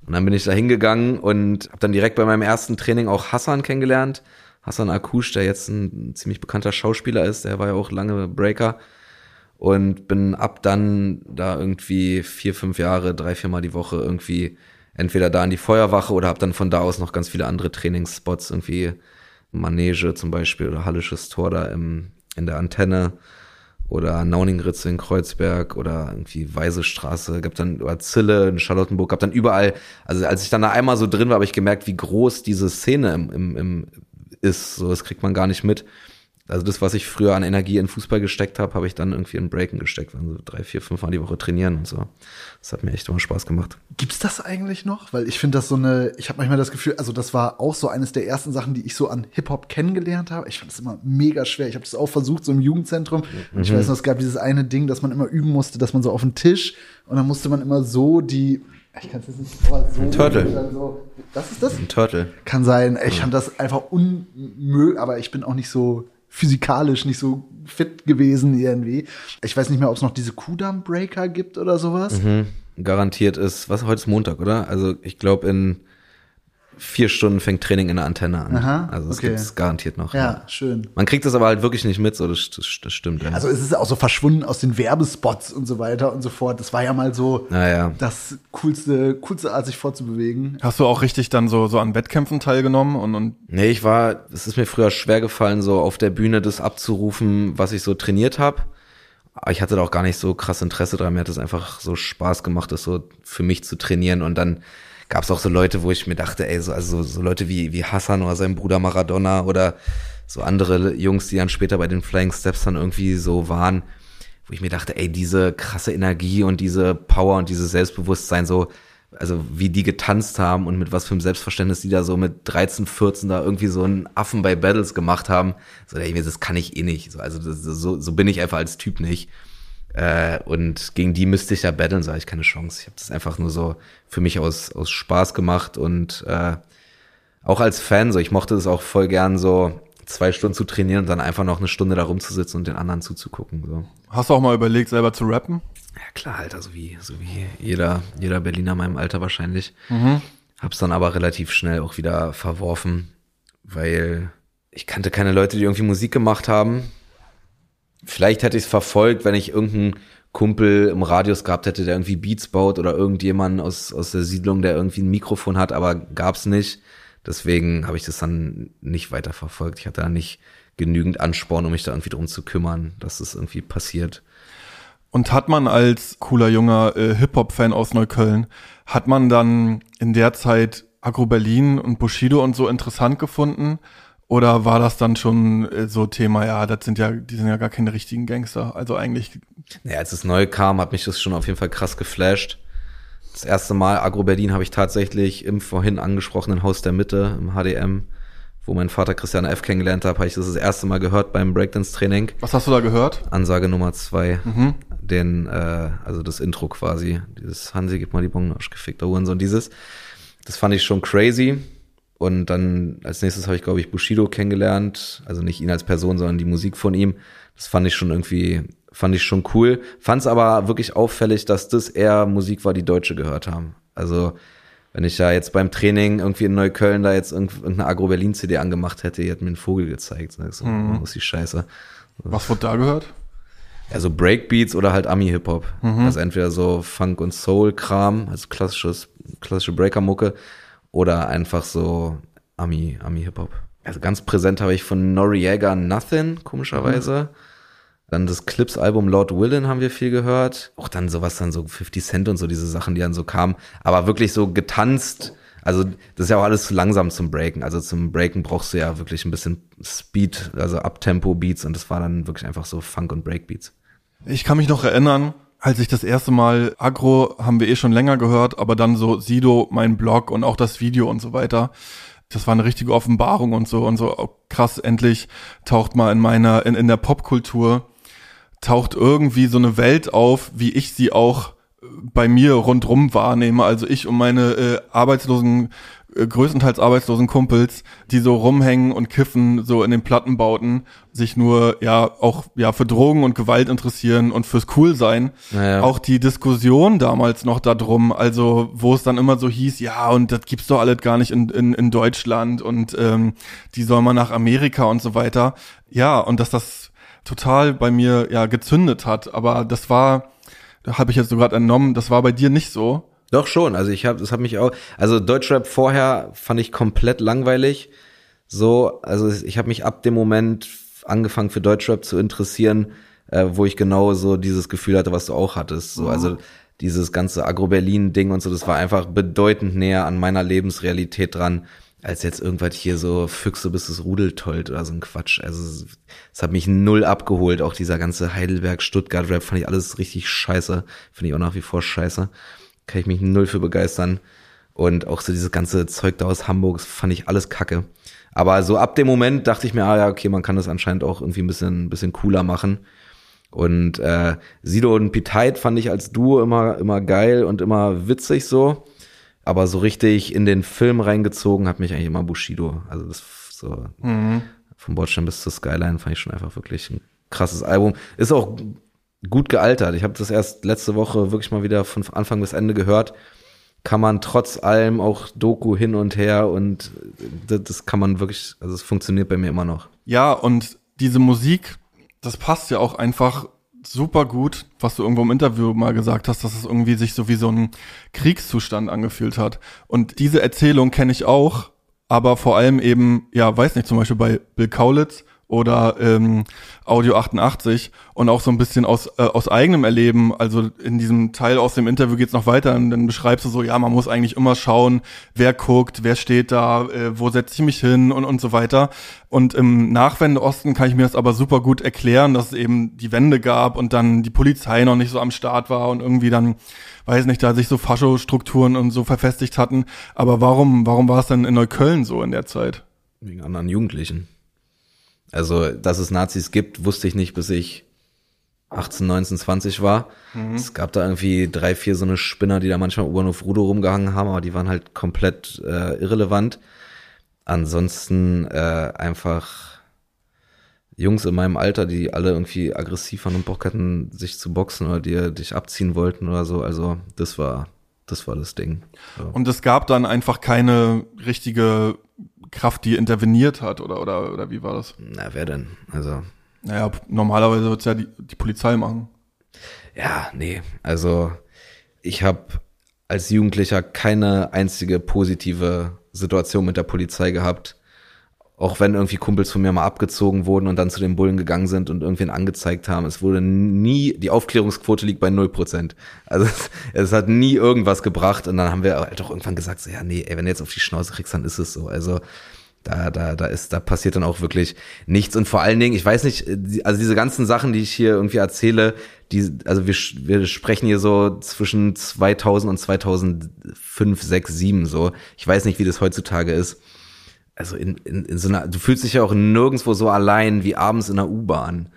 [SPEAKER 2] Und dann bin ich da hingegangen und habe dann direkt bei meinem ersten Training auch Hassan kennengelernt. Hassan Akush, der jetzt ein ziemlich bekannter Schauspieler ist, der war ja auch lange Breaker. Und bin ab dann da irgendwie vier, fünf Jahre, drei, viermal die Woche irgendwie entweder da in die Feuerwache oder habe dann von da aus noch ganz viele andere Trainingsspots, irgendwie Manege zum Beispiel oder Hallisches Tor da im, in der Antenne oder Nauningritze in Kreuzberg oder irgendwie Weisestraße, gab dann oder Zille in Charlottenburg, gab dann überall, also als ich dann da einmal so drin war, habe ich gemerkt, wie groß diese Szene im, im, im ist, so das kriegt man gar nicht mit. Also das, was ich früher an Energie in Fußball gesteckt habe, habe ich dann irgendwie in Breaken gesteckt. Also drei, vier, fünf Mal die Woche trainieren und so. Das hat mir echt immer Spaß gemacht.
[SPEAKER 3] Gibt's das eigentlich noch? Weil ich finde das so eine, ich habe manchmal das Gefühl, also das war auch so eines der ersten Sachen, die ich so an Hip-Hop kennengelernt habe. Ich fand das immer mega schwer. Ich habe das auch versucht, so im Jugendzentrum. Mhm. Ich weiß noch, es gab dieses eine Ding, dass man immer üben musste, dass man so auf den Tisch und dann musste man immer so die ich kann es jetzt nicht aber so.
[SPEAKER 2] Ein Turtle.
[SPEAKER 3] So, was ist das?
[SPEAKER 2] Ein Turtle.
[SPEAKER 3] Kann sein. Ich fand das einfach unmöglich, aber ich bin auch nicht so physikalisch nicht so fit gewesen irgendwie. Ich weiß nicht mehr, ob es noch diese Kudam Breaker gibt oder sowas.
[SPEAKER 2] Mhm. Garantiert ist, was heute ist Montag, oder? Also ich glaube in vier Stunden fängt Training in der Antenne an. Aha, also das okay. gibt es garantiert noch.
[SPEAKER 3] Ja, ja, schön.
[SPEAKER 2] Man kriegt das aber halt wirklich nicht mit, so das, das, das stimmt. Ja.
[SPEAKER 3] Also es ist auch so verschwunden aus den Werbespots und so weiter und so fort. Das war ja mal so
[SPEAKER 2] naja.
[SPEAKER 3] das coolste, coolste Art, sich vorzubewegen.
[SPEAKER 1] Hast du auch richtig dann so, so an Wettkämpfen teilgenommen und, und
[SPEAKER 2] Nee, ich war, es ist mir früher schwer gefallen, so auf der Bühne das abzurufen, was ich so trainiert habe. Ich hatte da auch gar nicht so krass Interesse dran. Mir hat es einfach so Spaß gemacht, das so für mich zu trainieren und dann gab es auch so Leute, wo ich mir dachte, ey, so, also so Leute wie, wie Hassan oder sein Bruder Maradona oder so andere Jungs, die dann später bei den Flying Steps dann irgendwie so waren, wo ich mir dachte, ey, diese krasse Energie und diese Power und dieses Selbstbewusstsein, so, also wie die getanzt haben und mit was für einem Selbstverständnis die da so mit 13, 14 da irgendwie so einen Affen bei Battles gemacht haben, so, ey, das kann ich eh nicht. So, also das, so, so bin ich einfach als Typ nicht. Äh, und gegen die müsste ich ja battlen, sage ich keine Chance. Ich habe das einfach nur so für mich aus, aus Spaß gemacht und äh, auch als Fan, so ich mochte es auch voll gern so zwei Stunden zu trainieren und dann einfach noch eine Stunde da rumzusitzen und den anderen zuzugucken. So.
[SPEAKER 1] Hast du auch mal überlegt, selber zu rappen?
[SPEAKER 2] Ja klar, Alter, so wie, so wie jeder, jeder Berliner meinem Alter wahrscheinlich. Mhm. Hab's dann aber relativ schnell auch wieder verworfen, weil ich kannte keine Leute, die irgendwie Musik gemacht haben. Vielleicht hätte ich es verfolgt, wenn ich irgendeinen Kumpel im Radius gehabt hätte, der irgendwie Beats baut oder irgendjemand aus, aus der Siedlung, der irgendwie ein Mikrofon hat, aber gab's nicht. Deswegen habe ich das dann nicht weiter verfolgt. Ich hatte da nicht genügend Ansporn, um mich da irgendwie drum zu kümmern, dass das irgendwie passiert.
[SPEAKER 1] Und hat man als cooler junger äh, Hip-Hop-Fan aus Neukölln, hat man dann in der Zeit Agro Berlin und Bushido und so interessant gefunden? Oder war das dann schon äh, so Thema, ja, das sind ja, die sind ja gar keine richtigen Gangster. Also eigentlich.
[SPEAKER 2] Ja, als es neu kam, hat mich das schon auf jeden Fall krass geflasht. Das erste Mal Agro Berlin habe ich tatsächlich im vorhin angesprochenen Haus der Mitte, im HDM, wo mein Vater Christian F. kennengelernt hat, habe ich das das erste Mal gehört beim Breakdance-Training.
[SPEAKER 1] Was hast du da gehört?
[SPEAKER 2] Ansage Nummer zwei. Mhm. Den, äh, also das Intro quasi. Dieses Hansi, gib mal die Bon, gefickter Hurensohn, dieses. Das fand ich schon crazy und dann als nächstes habe ich, glaube ich, Bushido kennengelernt. Also nicht ihn als Person, sondern die Musik von ihm. Das fand ich schon irgendwie, fand ich schon cool. Fand es aber wirklich auffällig, dass das eher Musik war, die Deutsche gehört haben. Also wenn ich ja jetzt beim Training irgendwie in Neukölln da jetzt irgendeine Agro-Berlin-CD angemacht hätte, die hat mir einen Vogel gezeigt. So, mhm. Was die Scheiße.
[SPEAKER 1] Was wurde da gehört?
[SPEAKER 2] Also Breakbeats oder halt Ami-Hip-Hop. Mhm. Also entweder so Funk- und Soul-Kram, also klassisches, klassische Breaker-Mucke oder einfach so Ami, Ami-Hip-Hop. Also ganz präsent habe ich von Noriega Nothing, komischerweise. Mhm. Dann das Clips-Album Lord Willin haben wir viel gehört. Auch dann sowas dann so 50 Cent und so diese Sachen, die dann so kamen. Aber wirklich so getanzt. Also das ist ja auch alles zu langsam zum Breaken. Also zum Breaken brauchst du ja wirklich ein bisschen Speed, also Uptempo-Beats und das war dann wirklich einfach so Funk- und Breakbeats.
[SPEAKER 1] Ich kann mich noch erinnern, als ich das erste Mal Agro haben wir eh schon länger gehört, aber dann so Sido, mein Blog und auch das Video und so weiter. Das war eine richtige Offenbarung und so und so oh, krass. Endlich taucht mal in meiner in, in der Popkultur taucht irgendwie so eine Welt auf, wie ich sie auch bei mir rundrum wahrnehme. Also ich und meine äh, arbeitslosen äh, größtenteils arbeitslosen Kumpels, die so rumhängen und kiffen, so in den Plattenbauten, sich nur ja auch ja für Drogen und Gewalt interessieren und fürs Coolsein. Naja. Auch die Diskussion damals noch darum, also wo es dann immer so hieß, ja und das gibt's doch alles gar nicht in, in, in Deutschland und ähm, die soll man nach Amerika und so weiter. Ja und dass das total bei mir ja gezündet hat, aber das war, da habe ich jetzt so gerade entnommen, das war bei dir nicht so.
[SPEAKER 2] Doch schon, also ich habe, das hat mich auch, also Deutschrap vorher fand ich komplett langweilig. So, also ich habe mich ab dem Moment angefangen für Deutschrap zu interessieren, äh, wo ich genau so dieses Gefühl hatte, was du auch hattest. So, also dieses ganze Agro-Berlin-Ding und so, das war einfach bedeutend näher an meiner Lebensrealität dran, als jetzt irgendwas hier so Füchse bis es Rudel tollt oder so ein Quatsch. Also es hat mich null abgeholt. Auch dieser ganze Heidelberg-Stuttgart-Rap fand ich alles richtig scheiße. Finde ich auch nach wie vor scheiße kann ich mich null für begeistern. Und auch so dieses ganze Zeug da aus Hamburg, fand ich alles kacke. Aber so ab dem Moment dachte ich mir, ah ja, okay, man kann das anscheinend auch irgendwie ein bisschen, ein bisschen cooler machen. Und äh, Sido und Piteit fand ich als Duo immer, immer geil und immer witzig so. Aber so richtig in den Film reingezogen hat mich eigentlich immer Bushido. Also das so mhm. vom Bordstein bis zur Skyline fand ich schon einfach wirklich ein krasses Album. Ist auch gut gealtert. Ich habe das erst letzte Woche wirklich mal wieder von Anfang bis Ende gehört. Kann man trotz allem auch Doku hin und her und das, das kann man wirklich, also es funktioniert bei mir immer noch.
[SPEAKER 1] Ja, und diese Musik, das passt ja auch einfach super gut, was du irgendwo im Interview mal gesagt hast, dass es irgendwie sich so wie so ein Kriegszustand angefühlt hat. Und diese Erzählung kenne ich auch, aber vor allem eben, ja, weiß nicht, zum Beispiel bei Bill Kaulitz oder ähm, Audio 88 und auch so ein bisschen aus, äh, aus eigenem Erleben, also in diesem Teil aus dem Interview geht's noch weiter und dann beschreibst du so, ja, man muss eigentlich immer schauen, wer guckt, wer steht da, äh, wo setze ich mich hin und, und so weiter. Und im Nachwendeosten kann ich mir das aber super gut erklären, dass es eben die Wende gab und dann die Polizei noch nicht so am Start war und irgendwie dann, weiß nicht, da sich so Fascho-Strukturen und so verfestigt hatten. Aber warum, warum war es denn in Neukölln so in der Zeit?
[SPEAKER 2] Wegen anderen Jugendlichen. Also, dass es Nazis gibt, wusste ich nicht, bis ich 18, 19, 20 war. Mhm. Es gab da irgendwie drei, vier so eine Spinner, die da manchmal U-Bahnhof Rudo rumgehangen haben, aber die waren halt komplett äh, irrelevant. Ansonsten äh, einfach Jungs in meinem Alter, die alle irgendwie aggressiv waren und Bock hatten, sich zu boxen oder die dich abziehen wollten oder so. Also das war, das war das Ding.
[SPEAKER 1] So. Und es gab dann einfach keine richtige Kraft, die interveniert hat oder, oder, oder wie war das?
[SPEAKER 2] Na, wer denn? Also
[SPEAKER 1] naja, normalerweise wird es ja die, die Polizei machen.
[SPEAKER 2] Ja, nee. Also ich habe als Jugendlicher keine einzige positive Situation mit der Polizei gehabt. Auch wenn irgendwie Kumpels von mir mal abgezogen wurden und dann zu den Bullen gegangen sind und irgendwen angezeigt haben. Es wurde nie, die Aufklärungsquote liegt bei null Prozent. Also es, es, hat nie irgendwas gebracht und dann haben wir halt auch irgendwann gesagt, so, ja, nee, ey, wenn du jetzt auf die Schnauze kriegst, dann ist es so. Also da, da, da ist, da passiert dann auch wirklich nichts. Und vor allen Dingen, ich weiß nicht, also diese ganzen Sachen, die ich hier irgendwie erzähle, die, also wir, wir sprechen hier so zwischen 2000 und 2005, 6, 7 so. Ich weiß nicht, wie das heutzutage ist. Also in, in, in so einer, du fühlst dich ja auch nirgendwo so allein wie abends in der U-Bahn.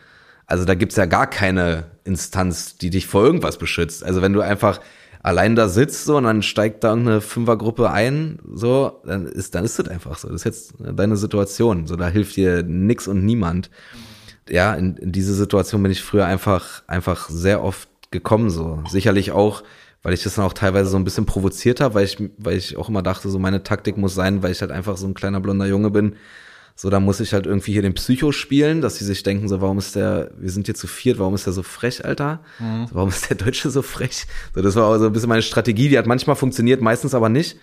[SPEAKER 2] Also da gibt's ja gar keine Instanz, die dich vor irgendwas beschützt. Also wenn du einfach allein da sitzt so und dann steigt da eine Fünfergruppe ein, so, dann ist, dann ist das einfach so. Das ist jetzt deine Situation. So, da hilft dir nix und niemand. Ja, in, in diese Situation bin ich früher einfach, einfach sehr oft gekommen, so. Sicherlich auch, weil ich das dann auch teilweise so ein bisschen provoziert habe, weil ich, weil ich auch immer dachte, so meine Taktik muss sein, weil ich halt einfach so ein kleiner blonder Junge bin, so, da muss ich halt irgendwie hier den Psycho spielen, dass sie sich denken, so, warum ist der, wir sind hier zu viert, warum ist der so frech, Alter? Mhm. So, warum ist der Deutsche so frech? So, das war auch so ein bisschen meine Strategie, die hat manchmal funktioniert, meistens aber nicht.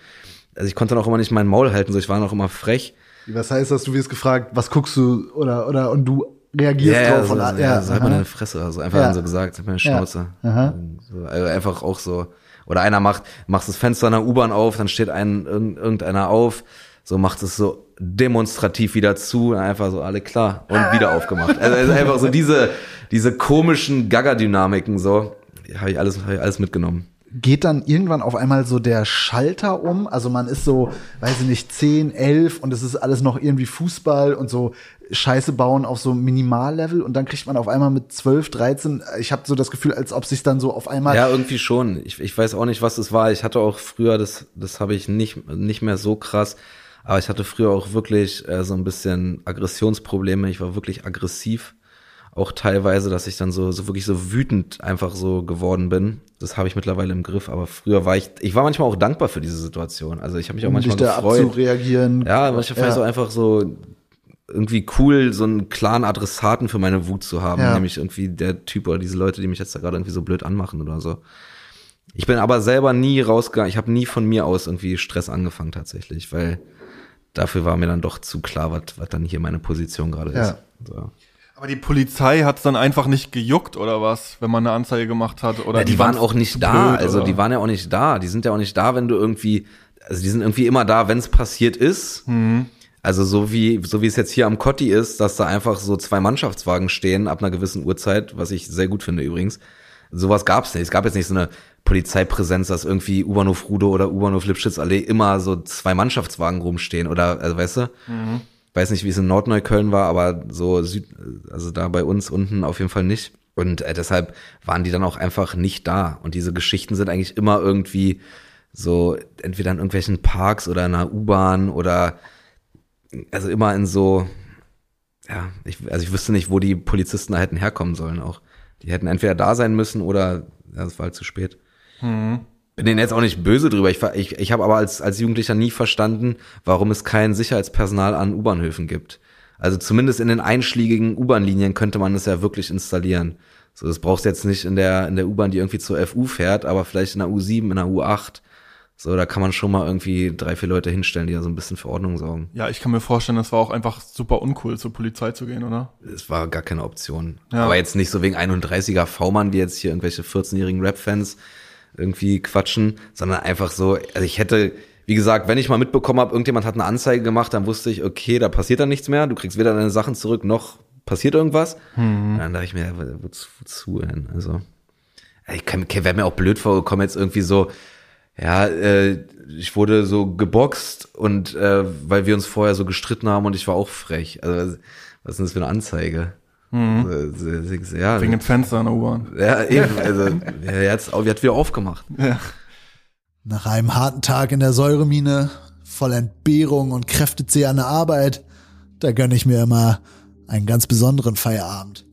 [SPEAKER 2] Also ich konnte dann auch immer nicht meinen Maul halten, so, ich war noch immer frech.
[SPEAKER 3] Was heißt das, du wirst gefragt, was guckst du, oder, oder, und du reagierst ja, drauf.
[SPEAKER 2] So,
[SPEAKER 3] und,
[SPEAKER 2] ja, so hat man eine Fresse, also einfach ja. so gesagt, hat meine Schnauze. Ja. So, also einfach auch so, oder einer macht, macht das Fenster einer U-Bahn auf, dann steht ein, irgendeiner auf, so macht es so demonstrativ wieder zu, einfach so alle klar und wieder aufgemacht. Also einfach so diese diese komischen Gaga-Dynamiken so, habe ich alles hab ich alles mitgenommen.
[SPEAKER 3] Geht dann irgendwann auf einmal so der Schalter um? Also man ist so, weiß ich nicht, 10, 11 und es ist alles noch irgendwie Fußball und so Scheiße bauen auf so Minimallevel und dann kriegt man auf einmal mit 12, 13, ich habe so das Gefühl, als ob sich dann so auf einmal
[SPEAKER 2] Ja, irgendwie schon. Ich, ich weiß auch nicht, was das war. Ich hatte auch früher das das habe ich nicht nicht mehr so krass aber ich hatte früher auch wirklich äh, so ein bisschen Aggressionsprobleme. Ich war wirklich aggressiv. Auch teilweise, dass ich dann so, so wirklich so wütend einfach so geworden bin. Das habe ich mittlerweile im Griff. Aber früher war ich, ich war manchmal auch dankbar für diese Situation. Also ich habe mich auch um manchmal dich da gefreut.
[SPEAKER 3] Abzureagieren.
[SPEAKER 2] Ja, manchmal ja. so einfach so irgendwie cool, so einen klaren Adressaten für meine Wut zu haben. Ja. Nämlich irgendwie der Typ oder diese Leute, die mich jetzt da gerade irgendwie so blöd anmachen oder so. Ich bin aber selber nie rausgegangen. Ich habe nie von mir aus irgendwie Stress angefangen tatsächlich, weil dafür war mir dann doch zu klar, was, was dann hier meine Position gerade ja. ist. So.
[SPEAKER 1] Aber die Polizei hat es dann einfach nicht gejuckt oder was, wenn man eine Anzeige gemacht hat? Oder
[SPEAKER 2] ja, die, die waren auch nicht da. also oder? die waren ja auch nicht da. Die sind ja auch nicht da, wenn du irgendwie, also die sind irgendwie immer da, wenn es passiert ist. Mhm. Also so wie so wie es jetzt hier am Kotti ist, dass da einfach so zwei Mannschaftswagen stehen ab einer gewissen Uhrzeit, was ich sehr gut finde übrigens. Sowas gab's nicht. Es gab jetzt nicht so eine Polizeipräsenz, dass irgendwie U-Bahnhof Rudo oder U-Bahnhof Lipschitzallee immer so zwei Mannschaftswagen rumstehen oder, also weißt du? Mhm. Weiß nicht, wie es in Nordneukölln war, aber so Süd, also da bei uns unten auf jeden Fall nicht. Und äh, deshalb waren die dann auch einfach nicht da. Und diese Geschichten sind eigentlich immer irgendwie so, entweder in irgendwelchen Parks oder in einer U-Bahn oder also immer in so, ja, ich, also ich wüsste nicht, wo die Polizisten da hätten herkommen sollen auch. Die hätten entweder da sein müssen oder ja, es war halt zu spät. Mhm. Bin denen jetzt auch nicht böse drüber. Ich, ich, ich habe aber als, als Jugendlicher nie verstanden, warum es kein Sicherheitspersonal an U-Bahnhöfen gibt. Also zumindest in den einschlägigen U-Bahn-Linien könnte man es ja wirklich installieren. So, das brauchst du jetzt nicht in der, in der U-Bahn, die irgendwie zur FU fährt, aber vielleicht in der U7, in der U8. So, da kann man schon mal irgendwie drei, vier Leute hinstellen, die da so ein bisschen für Ordnung sorgen.
[SPEAKER 1] Ja, ich kann mir vorstellen, das war auch einfach super uncool, zur Polizei zu gehen, oder?
[SPEAKER 2] Es war gar keine Option. Ja. Aber jetzt nicht so wegen 31er V-Mann, wie jetzt hier irgendwelche 14-jährigen Rap-Fans irgendwie quatschen, sondern einfach so, also ich hätte, wie gesagt, wenn ich mal mitbekommen habe, irgendjemand hat eine Anzeige gemacht, dann wusste ich, okay, da passiert dann nichts mehr, du kriegst weder deine Sachen zurück, noch passiert irgendwas. Mhm. Dann dachte ich mir, wozu, wozu denn? Also, ich wäre mir auch blöd vorgekommen, jetzt irgendwie so, ja, äh, ich wurde so geboxt und äh, weil wir uns vorher so gestritten haben und ich war auch frech. Also was ist denn das für eine Anzeige? Mhm. So, ja,
[SPEAKER 1] Wegen dem Fenster in der U-Bahn.
[SPEAKER 2] Ja, eben. Also, er hat es wieder aufgemacht.
[SPEAKER 1] Ja.
[SPEAKER 3] Nach einem harten Tag in der Säuremine, voll Entbehrung und kräftezäh an der Arbeit, da gönne ich mir immer einen ganz besonderen Feierabend.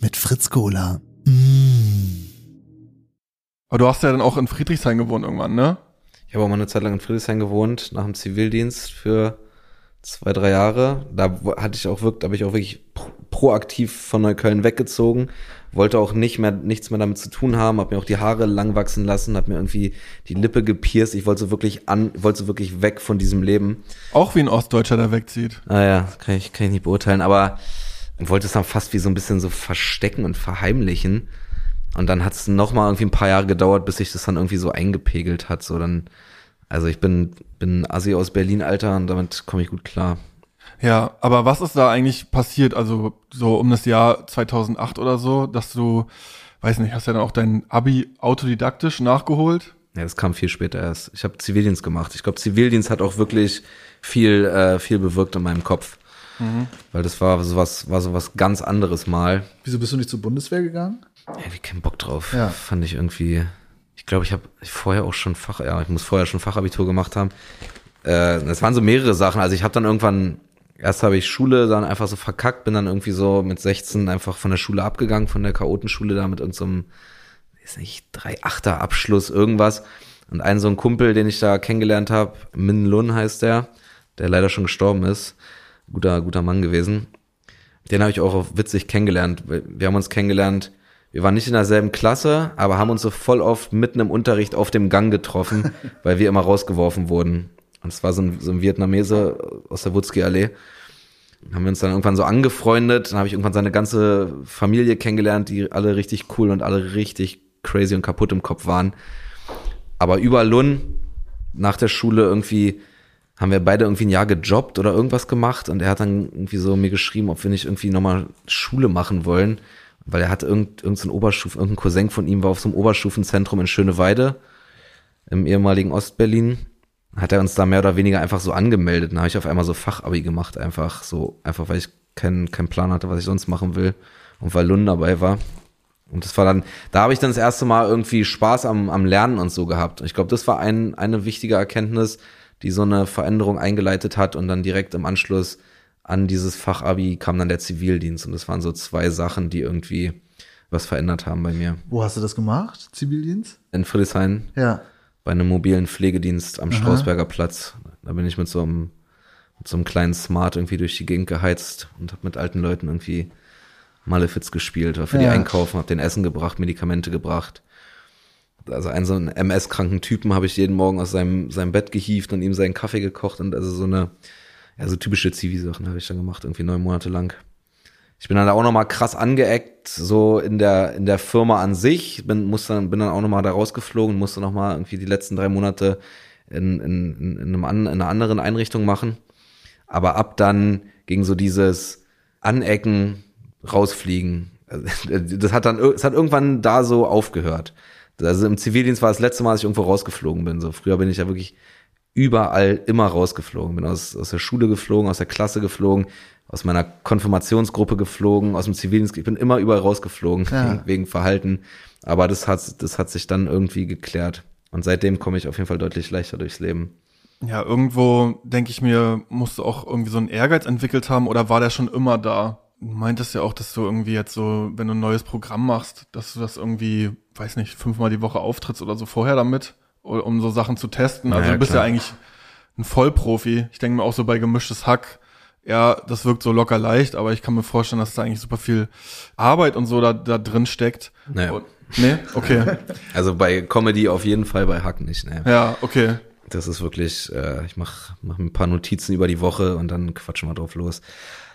[SPEAKER 3] Mit Fritz Cola. Mm.
[SPEAKER 1] Aber du hast ja dann auch in Friedrichshain gewohnt irgendwann, ne?
[SPEAKER 2] Ich habe auch mal eine Zeit lang in Friedrichshain gewohnt, nach dem Zivildienst für zwei, drei Jahre. Da hatte ich auch wirklich, da habe ich auch wirklich proaktiv von Neukölln weggezogen, wollte auch nicht mehr nichts mehr damit zu tun haben, habe mir auch die Haare lang wachsen lassen, habe mir irgendwie die Lippe gepierst. Ich wollte so wirklich an, wollte so wirklich weg von diesem Leben.
[SPEAKER 1] Auch wie ein Ostdeutscher, der wegzieht.
[SPEAKER 2] Ah ja, kann ich kann ich nicht beurteilen, aber wollte es dann fast wie so ein bisschen so verstecken und verheimlichen. Und dann hat es noch mal irgendwie ein paar Jahre gedauert, bis sich das dann irgendwie so eingepegelt hat. So dann, also ich bin bin Assi aus Berlin, Alter, und damit komme ich gut klar.
[SPEAKER 1] Ja, aber was ist da eigentlich passiert? Also so um das Jahr 2008 oder so, dass du, weiß nicht, hast ja dann auch dein Abi autodidaktisch nachgeholt?
[SPEAKER 2] Ja, das kam viel später erst. Ich habe Zivildienst gemacht. Ich glaube, Zivildienst hat auch wirklich viel, äh, viel bewirkt in meinem Kopf. Mhm. Weil das war so was, war so was ganz anderes mal.
[SPEAKER 3] Wieso bist du nicht zur Bundeswehr gegangen?
[SPEAKER 2] Ja, wie keinen Bock drauf. Ja. Fand ich irgendwie. Ich glaube, ich habe vorher auch schon Fach, ja, ich muss vorher schon Fachabitur gemacht haben. Äh, das waren so mehrere Sachen. Also ich habe dann irgendwann, erst habe ich Schule dann einfach so verkackt, bin dann irgendwie so mit 16 einfach von der Schule abgegangen, von der Chaotenschule da mit so ist nicht, drei Achter Abschluss, irgendwas. Und einen so ein Kumpel, den ich da kennengelernt habe, Min Lun heißt der, der leider schon gestorben ist, guter, guter Mann gewesen. Den habe ich auch witzig kennengelernt. Wir haben uns kennengelernt, wir waren nicht in derselben Klasse, aber haben uns so voll oft mitten im Unterricht auf dem Gang getroffen, (laughs) weil wir immer rausgeworfen wurden. Und es war so ein, so ein Vietnamese aus der Wutzki-Allee. Haben wir uns dann irgendwann so angefreundet. Dann habe ich irgendwann seine ganze Familie kennengelernt, die alle richtig cool und alle richtig crazy und kaputt im Kopf waren. Aber über Lund, nach der Schule irgendwie, haben wir beide irgendwie ein Jahr gejobbt oder irgendwas gemacht. Und er hat dann irgendwie so mir geschrieben, ob wir nicht irgendwie nochmal Schule machen wollen. Weil er hatte irgendein irgendein Oberstufen, irgendein Cousin von ihm war auf so einem Oberstufenzentrum in Schöneweide im ehemaligen Ostberlin hat er uns da mehr oder weniger einfach so angemeldet. Dann habe ich auf einmal so Fachabi gemacht, einfach so, einfach weil ich keinen keinen Plan hatte, was ich sonst machen will und weil Lund dabei war. Und das war dann, da habe ich dann das erste Mal irgendwie Spaß am, am Lernen und so gehabt. Ich glaube, das war ein, eine wichtige Erkenntnis, die so eine Veränderung eingeleitet hat und dann direkt im Anschluss an dieses Fachabi kam dann der Zivildienst und das waren so zwei Sachen, die irgendwie was verändert haben bei mir.
[SPEAKER 3] Wo hast du das gemacht, Zivildienst?
[SPEAKER 2] In Friedrichshain.
[SPEAKER 3] Ja
[SPEAKER 2] bei einem mobilen Pflegedienst am Aha. Strausberger Platz. Da bin ich mit so einem, mit so einem kleinen Smart irgendwie durch die Gegend geheizt und habe mit alten Leuten irgendwie Malefiz gespielt, war für ja. die einkaufen, habe den Essen gebracht, Medikamente gebracht. Also einen so einen MS-kranken Typen habe ich jeden Morgen aus seinem, seinem Bett gehievt und ihm seinen Kaffee gekocht und also so eine, ja, so typische Zivi-Sachen habe ich dann gemacht, irgendwie neun Monate lang. Ich bin dann auch nochmal krass angeeckt, so in der, in der Firma an sich. Bin, muss dann, bin dann auch nochmal da rausgeflogen, musste nochmal irgendwie die letzten drei Monate in, in, in, einem, in einer anderen Einrichtung machen. Aber ab dann ging so dieses Anecken, rausfliegen. (laughs) Das hat dann, es hat irgendwann da so aufgehört. Also im Zivildienst war das letzte Mal, dass ich irgendwo rausgeflogen bin. So früher bin ich ja wirklich überall immer rausgeflogen. Bin aus, aus der Schule geflogen, aus der Klasse geflogen, aus meiner Konfirmationsgruppe geflogen, aus dem Zivildienst. Ich bin immer überall rausgeflogen ja. wegen Verhalten. Aber das hat, das hat sich dann irgendwie geklärt. Und seitdem komme ich auf jeden Fall deutlich leichter durchs Leben.
[SPEAKER 1] Ja, irgendwo denke ich mir, musst du auch irgendwie so einen Ehrgeiz entwickelt haben oder war der schon immer da? Du meintest ja auch, dass du irgendwie jetzt so, wenn du ein neues Programm machst, dass du das irgendwie, weiß nicht, fünfmal die Woche auftrittst oder so vorher damit, um so Sachen zu testen. Also ja, du bist klar. ja eigentlich ein Vollprofi. Ich denke mir auch so bei gemischtes Hack, ja, das wirkt so locker leicht, aber ich kann mir vorstellen, dass da eigentlich super viel Arbeit und so da, da drin steckt.
[SPEAKER 2] Naja.
[SPEAKER 1] Und, nee, okay. (laughs)
[SPEAKER 2] Also bei Comedy auf jeden Fall, bei Hack nicht, ne.
[SPEAKER 1] Ja, okay.
[SPEAKER 2] Das ist wirklich, äh, ich mach, mach ein paar Notizen über die Woche und dann quatschen wir drauf los.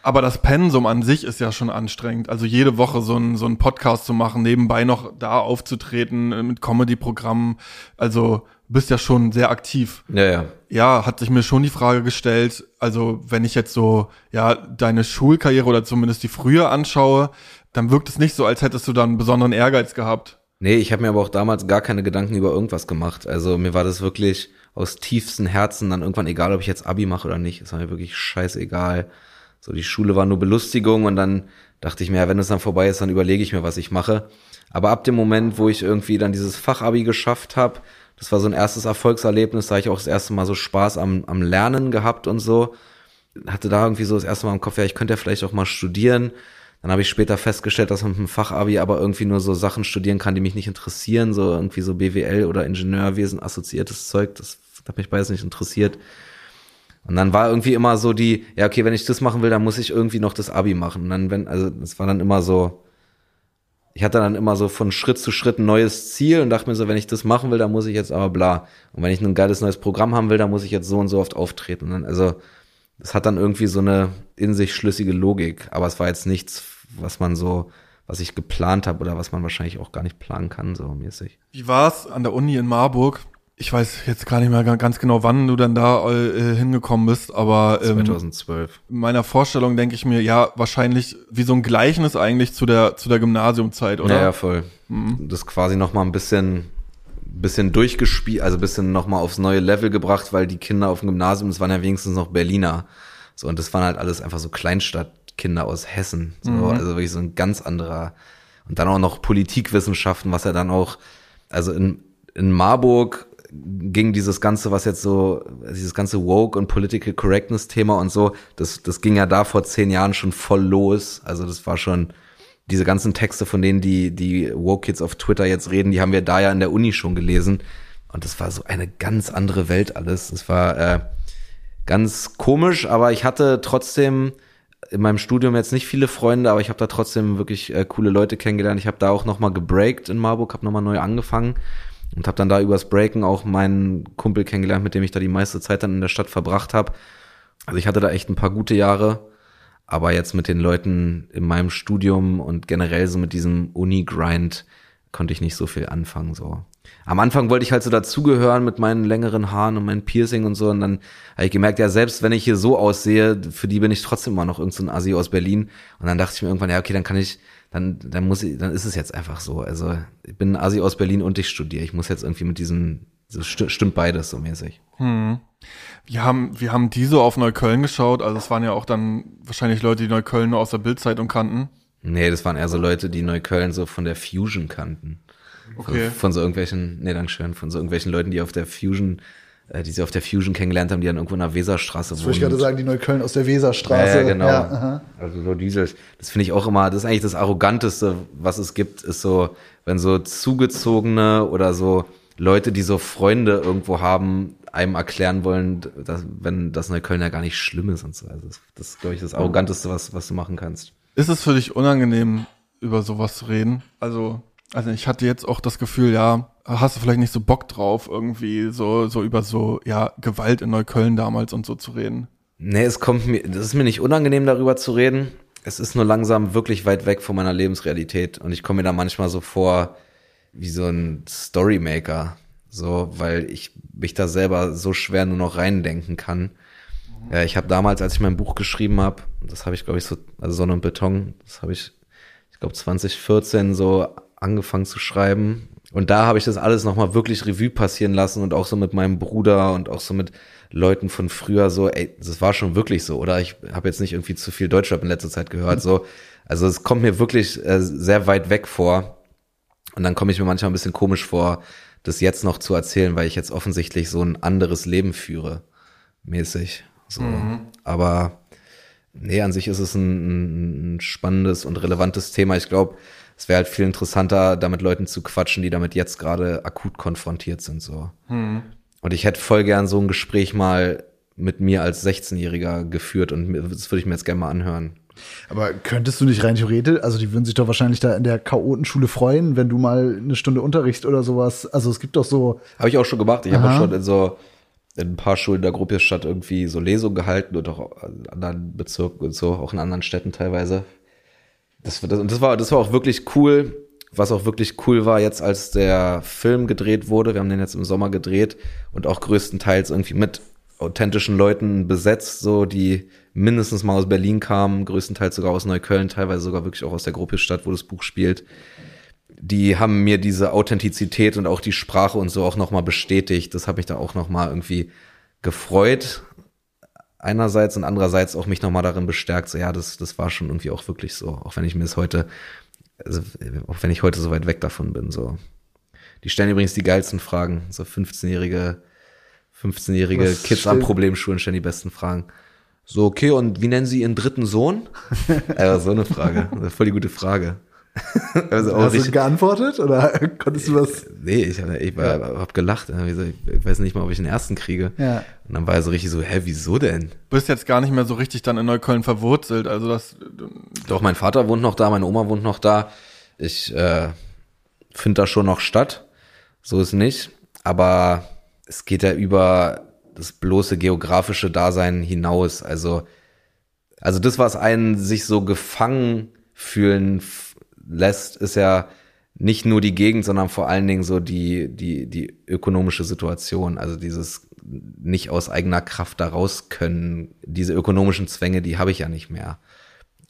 [SPEAKER 1] Aber das Pensum an sich ist ja schon anstrengend. Also jede Woche so ein so ein Podcast zu machen, nebenbei noch da aufzutreten mit Comedy-Programmen. Also bist ja schon sehr aktiv.
[SPEAKER 2] Ja, ja.
[SPEAKER 1] Ja, hat sich mir schon die Frage gestellt, also wenn ich jetzt so, ja, deine Schulkarriere oder zumindest die früher anschaue, dann wirkt es nicht so, als hättest du da einen besonderen Ehrgeiz gehabt.
[SPEAKER 2] Nee, ich habe mir aber auch damals gar keine Gedanken über irgendwas gemacht. Also mir war das wirklich aus tiefstem Herzen dann irgendwann egal, ob ich jetzt Abi mache oder nicht. Es war mir wirklich scheißegal. So, die Schule war nur Belustigung und dann dachte ich mir, ja, wenn es dann vorbei ist, dann überlege ich mir, was ich mache. Aber ab dem Moment, wo ich irgendwie dann dieses Fachabi geschafft habe, das war so ein erstes Erfolgserlebnis, da habe ich auch das erste Mal so Spaß am, am Lernen gehabt und so. Hatte da irgendwie so das erste Mal im Kopf, ja, ich könnte ja vielleicht auch mal studieren. Dann habe ich später festgestellt, dass man mit dem Fachabi aber irgendwie nur so Sachen studieren kann, die mich nicht interessieren, so irgendwie so BWL oder Ingenieurwesen assoziiertes Zeug, das hat mich beides nicht interessiert. Und dann war irgendwie immer so die, ja, okay, wenn ich das machen will, dann muss ich irgendwie noch das Abi machen. Und dann, wenn, also es war dann immer so, ich hatte dann immer so von Schritt zu Schritt ein neues Ziel und dachte mir so, wenn ich das machen will, dann muss ich jetzt aber bla. Und wenn ich ein geiles neues Programm haben will, dann muss ich jetzt so und so oft auftreten. Und dann, also, das hat dann irgendwie so eine in sich schlüssige Logik. Aber es war jetzt nichts, was man so, was ich geplant habe oder was man wahrscheinlich auch gar nicht planen kann, so mäßig.
[SPEAKER 1] Wie war es an der Uni in Marburg? Ich weiß jetzt gar nicht mehr ganz genau, wann du dann da äh, hingekommen bist, aber
[SPEAKER 2] ähm, 2012.
[SPEAKER 1] In meiner Vorstellung denke ich mir, ja, wahrscheinlich wie so ein Gleichnis eigentlich zu der zu der Gymnasiumzeit, oder?
[SPEAKER 2] Ja, ja voll. Mhm. Das quasi noch mal ein bisschen bisschen durchgespielt, also ein bisschen noch mal aufs neue Level gebracht, weil die Kinder auf dem Gymnasium, das waren ja wenigstens noch Berliner. So und das waren halt alles einfach so Kleinstadtkinder aus Hessen, so mhm. also wirklich so ein ganz anderer und dann auch noch Politikwissenschaften, was ja dann auch also in in Marburg ging dieses ganze, was jetzt so, dieses ganze Woke und Political Correctness Thema und so, das, das ging ja da vor zehn Jahren schon voll los. Also das war schon, diese ganzen Texte, von denen die, die Woke Kids auf Twitter jetzt reden, die haben wir da ja in der Uni schon gelesen. Und das war so eine ganz andere Welt alles. Das war äh, ganz komisch, aber ich hatte trotzdem in meinem Studium jetzt nicht viele Freunde, aber ich habe da trotzdem wirklich äh, coole Leute kennengelernt. Ich habe da auch noch mal gebreakt in Marburg, habe noch mal neu angefangen und habe dann da übers Breaken auch meinen Kumpel kennengelernt, mit dem ich da die meiste Zeit dann in der Stadt verbracht habe. Also ich hatte da echt ein paar gute Jahre, aber jetzt mit den Leuten in meinem Studium und generell so mit diesem Uni-Grind konnte ich nicht so viel anfangen so. Am Anfang wollte ich halt so dazugehören mit meinen längeren Haaren und meinem Piercing und so und dann habe ich gemerkt, ja selbst wenn ich hier so aussehe, für die bin ich trotzdem immer noch irgendein so Assi aus Berlin und dann dachte ich mir irgendwann, ja okay, dann kann ich dann, dann muss ich, dann ist es jetzt einfach so. Also ich bin Asi aus Berlin und ich studiere. Ich muss jetzt irgendwie mit diesem, so st stimmt beides so mäßig.
[SPEAKER 1] Hm. Wir haben, wir haben die so auf Neukölln geschaut. Also es waren ja auch dann wahrscheinlich Leute, die Neukölln nur aus der Bildzeitung kannten.
[SPEAKER 2] Nee, das waren eher so Leute, die Neukölln so von der Fusion kannten. Okay. Von, von so irgendwelchen, nee, danke schön, von so irgendwelchen Leuten, die auf der Fusion die sie auf der Fusion kennengelernt haben, die dann irgendwo in der Weserstraße
[SPEAKER 3] wohnen. Das würde ich gerade sagen, die Neukölln aus der Weserstraße.
[SPEAKER 2] Ja, ja genau. Ja, also so dieses, das finde ich auch immer, das ist eigentlich das Arroganteste, was es gibt, ist so, wenn so zugezogene oder so Leute, die so Freunde irgendwo haben, einem erklären wollen, dass, wenn das Neukölln ja gar nicht schlimm ist und so. Also das, das ist, glaube ich, das Arroganteste, was, was du machen kannst.
[SPEAKER 1] Ist es für dich unangenehm, über sowas zu reden? Also, also ich hatte jetzt auch das Gefühl, ja, hast du vielleicht nicht so Bock drauf, irgendwie so, so über so, ja, Gewalt in Neukölln damals und so zu reden?
[SPEAKER 2] Nee, es kommt mir, das ist mir nicht unangenehm, darüber zu reden. Es ist nur langsam wirklich weit weg von meiner Lebensrealität und ich komme mir da manchmal so vor wie so ein Storymaker. So, weil ich mich da selber so schwer nur noch reindenken kann. Ja, ich habe damals, als ich mein Buch geschrieben habe, das habe ich, glaube ich, so, also Sonne und Beton, das habe ich, ich glaube, 2014 so angefangen zu schreiben und da habe ich das alles nochmal wirklich Revue passieren lassen und auch so mit meinem Bruder und auch so mit Leuten von früher so, ey, das war schon wirklich so, oder? Ich habe jetzt nicht irgendwie zu viel Deutschrap in letzter Zeit gehört, so. Also es kommt mir wirklich äh, sehr weit weg vor. Und dann komme ich mir manchmal ein bisschen komisch vor, das jetzt noch zu erzählen, weil ich jetzt offensichtlich so ein anderes Leben führe, mäßig. So. Mhm. Aber nee, an sich ist es ein, ein spannendes und relevantes Thema. Ich glaube, es wäre halt viel interessanter, da mit Leuten zu quatschen, die damit jetzt gerade akut konfrontiert sind. so. Hm. Und ich hätte voll gern so ein Gespräch mal mit mir als 16-Jähriger geführt und das würde ich mir jetzt gerne mal anhören.
[SPEAKER 3] Aber könntest du nicht rein theoretisch, also die würden sich doch wahrscheinlich da in der Chaotenschule freuen, wenn du mal eine Stunde Unterricht oder sowas, also es gibt doch so.
[SPEAKER 2] Habe ich auch schon gemacht. Ich habe auch schon in so in ein paar Schulen der Gruppe Stadt irgendwie so Lesungen gehalten und auch in anderen Bezirken und so, auch in anderen Städten teilweise das, das, das war, das war auch wirklich cool. Was auch wirklich cool war jetzt, als der Film gedreht wurde. Wir haben den jetzt im Sommer gedreht und auch größtenteils irgendwie mit authentischen Leuten besetzt, so die mindestens mal aus Berlin kamen, größtenteils sogar aus Neukölln, teilweise sogar wirklich auch aus der Gruppe Stadt, wo das Buch spielt. Die haben mir diese Authentizität und auch die Sprache und so auch nochmal bestätigt. Das hat mich da auch nochmal irgendwie gefreut. Einerseits und andererseits auch mich nochmal darin bestärkt, so ja, das, das war schon irgendwie auch wirklich so, auch wenn ich mir das heute, also auch wenn ich heute so weit weg davon bin, so. Die stellen übrigens die geilsten Fragen, so 15-jährige, 15-jährige
[SPEAKER 3] Was
[SPEAKER 2] Kids
[SPEAKER 3] steht-
[SPEAKER 2] an Problemschulen stellen die besten Fragen. So, okay, und wie nennen Sie Ihren dritten Sohn? (laughs) äh, so eine Frage, voll die gute Frage. (laughs) also
[SPEAKER 3] Hast du geantwortet oder (laughs) konntest du was?
[SPEAKER 2] Nee, ich habe ich war, hab gelacht. Ja, wie so, Ich weiß nicht mal, ob ich den ersten kriege.
[SPEAKER 3] Ja.
[SPEAKER 2] Und dann war er so richtig so, hä, wieso denn?
[SPEAKER 1] Bist jetzt gar nicht mehr so richtig dann in Neukölln verwurzelt. Also das,
[SPEAKER 2] Doch, mein Vater wohnt noch da, meine Oma wohnt noch da. Ich äh, finde da schon noch statt. So ist nicht. Aber es geht ja über das bloße geografische Dasein hinaus. Also, also das, was einen sich so gefangen fühlen lässt, ist ja nicht nur die Gegend, sondern vor allen Dingen so die, die, die ökonomische Situation. Also dieses nicht aus eigener Kraft da raus können. Diese ökonomischen Zwänge, die habe ich ja nicht mehr.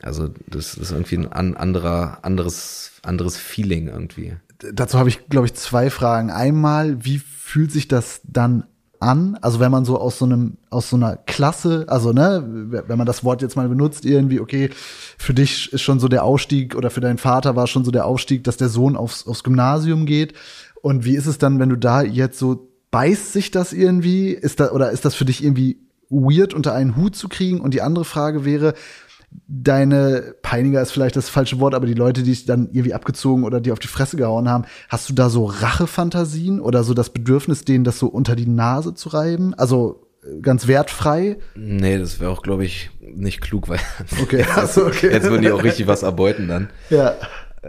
[SPEAKER 2] Also das ist irgendwie ein an, anderer, anderes, anderes Feeling irgendwie.
[SPEAKER 3] Dazu habe ich, glaube ich, zwei Fragen. Einmal, wie fühlt sich das dann an? Also wenn man so aus so einem, aus so einer Klasse, also ne, wenn man das Wort jetzt mal benutzt, irgendwie, okay, für dich ist schon so der Ausstieg oder für deinen Vater war schon so der Ausstieg, dass der Sohn aufs, aufs Gymnasium geht. Und wie ist es dann, wenn du da jetzt so, beißt sich das irgendwie? Ist da, oder ist das für dich irgendwie weird unter einen Hut zu kriegen? Und die andere Frage wäre, deine Peiniger ist vielleicht das falsche Wort, aber die Leute, die dich dann irgendwie abgezogen oder die auf die Fresse gehauen haben, hast du da so Rachefantasien oder so das Bedürfnis, denen das so unter die Nase zu reiben? Also äh, ganz wertfrei?
[SPEAKER 2] Nee, das wäre auch, glaube ich, nicht klug, weil
[SPEAKER 3] Okay, (laughs) also okay.
[SPEAKER 2] jetzt würden die auch richtig was erbeuten dann.
[SPEAKER 3] Ja.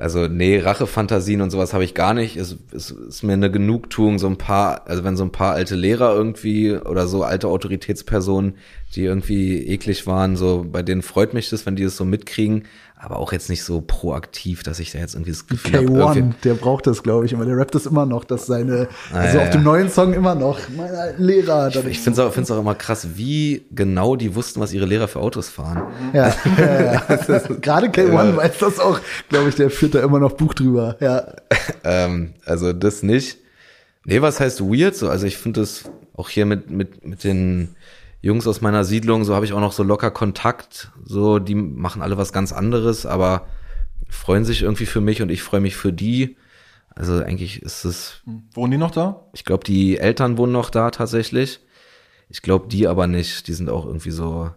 [SPEAKER 2] Also nee, Rachefantasien und sowas habe ich gar nicht. Es, es ist mir eine Genugtuung, so ein paar, also wenn so ein paar alte Lehrer irgendwie oder so alte Autoritätspersonen, die irgendwie eklig waren, so bei denen freut mich das, wenn die das so mitkriegen, aber auch jetzt nicht so proaktiv, dass ich da jetzt irgendwie das Gefühl habe,
[SPEAKER 3] K1,
[SPEAKER 2] irgendwie-
[SPEAKER 3] der braucht das, glaube ich, immer. Der rappt das immer noch, dass seine, also
[SPEAKER 2] ja,
[SPEAKER 3] auf dem
[SPEAKER 2] ja.
[SPEAKER 3] neuen Song immer noch, mein Lehrer. dann-
[SPEAKER 2] ich finde es auch, auch immer krass, wie genau die wussten, was ihre Lehrer für Autos fahren.
[SPEAKER 3] ja, ja, ja. (laughs) (laughs) Gerade K1
[SPEAKER 2] Ja.
[SPEAKER 3] weiß das auch, glaube ich, der führt da immer noch Buch drüber. Ja. (laughs)
[SPEAKER 2] Ähm, also das nicht. Nee, was heißt weird? So, also ich finde das auch hier mit, mit, mit den Jungs aus meiner Siedlung, so habe ich auch noch so locker Kontakt. So, die machen alle was ganz anderes, aber freuen sich irgendwie für mich und ich freue mich für die. Also eigentlich ist es,
[SPEAKER 1] wohnen die noch da?
[SPEAKER 2] ich glaube, die Eltern wohnen noch da tatsächlich. Ich glaube, die aber nicht. Die sind auch irgendwie so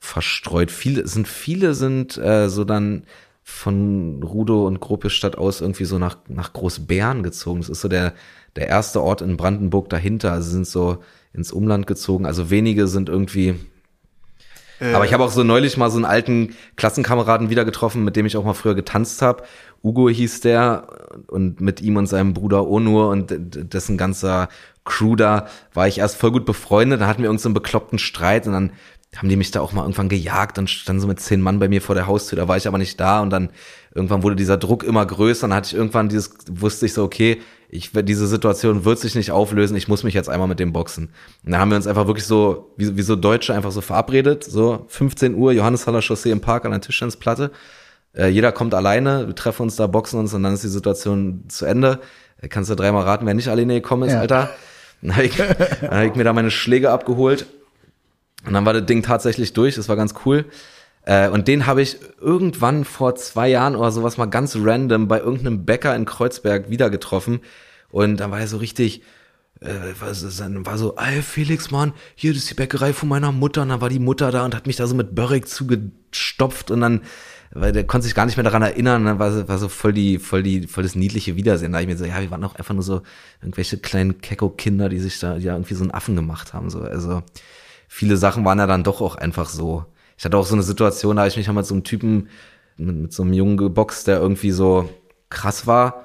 [SPEAKER 2] verstreut. Viele sind, viele sind äh, so dann von Rudow und Gropiusstadt aus irgendwie so nach, nach Großbären gezogen. Das ist so der, der erste Ort in Brandenburg dahinter. Also sind so ins Umland gezogen. Also wenige sind irgendwie. Aber ich habe auch so neulich mal so einen alten Klassenkameraden wieder getroffen, mit dem ich auch mal früher getanzt habe. Ugo hieß der und mit ihm und seinem Bruder Onur und dessen ganzer Crew da war ich erst voll gut befreundet. Dann hatten wir irgendeinen so einen bekloppten Streit und dann haben die mich da auch mal irgendwann gejagt und standen so mit zehn Mann bei mir vor der Haustür. Da war ich aber nicht da und dann irgendwann wurde dieser Druck immer größer. Und dann hatte ich irgendwann dieses, wusste ich so, okay, ich, diese Situation wird sich nicht auflösen. Ich muss mich jetzt einmal mit dem boxen. Und dann haben wir uns einfach wirklich so, wie, wie so Deutsche einfach so verabredet. So 15 Uhr, Johanneshaller Chaussee im Park an der Tischtennisplatte. Äh, jeder kommt alleine, wir treffen uns da, boxen uns und dann ist die Situation zu Ende. Äh, Kannst du dreimal raten, wer nicht alleine gekommen ist,
[SPEAKER 3] Ja.
[SPEAKER 2] Alter? Dann habe ich, (laughs) dann hab ich mir da meine Schläge abgeholt und dann war das Ding tatsächlich durch, das war ganz cool. Äh, und den habe ich irgendwann vor zwei Jahren oder sowas mal ganz random bei irgendeinem Bäcker in Kreuzberg wieder getroffen. Und dann war er so richtig, äh, war, war so, ey Felix, Mann, hier das ist die Bäckerei von meiner Mutter. Und dann war die Mutter da und hat mich da so mit Börrig zugestopft und dann, weil der konnte sich gar nicht mehr daran erinnern. Dann war, so- war so voll die, voll die, voll das niedliche Wiedersehen. Da ich mir so, ja, wir waren auch einfach nur so irgendwelche kleinen Kecko-Kinder, die sich da ja irgendwie so einen Affen gemacht haben. So, also viele Sachen waren ja dann doch auch einfach so. Ich hatte auch so eine Situation, da habe ich mich mal mit so einem Typen, mit, mit so einem Jungen geboxt, der irgendwie so krass war.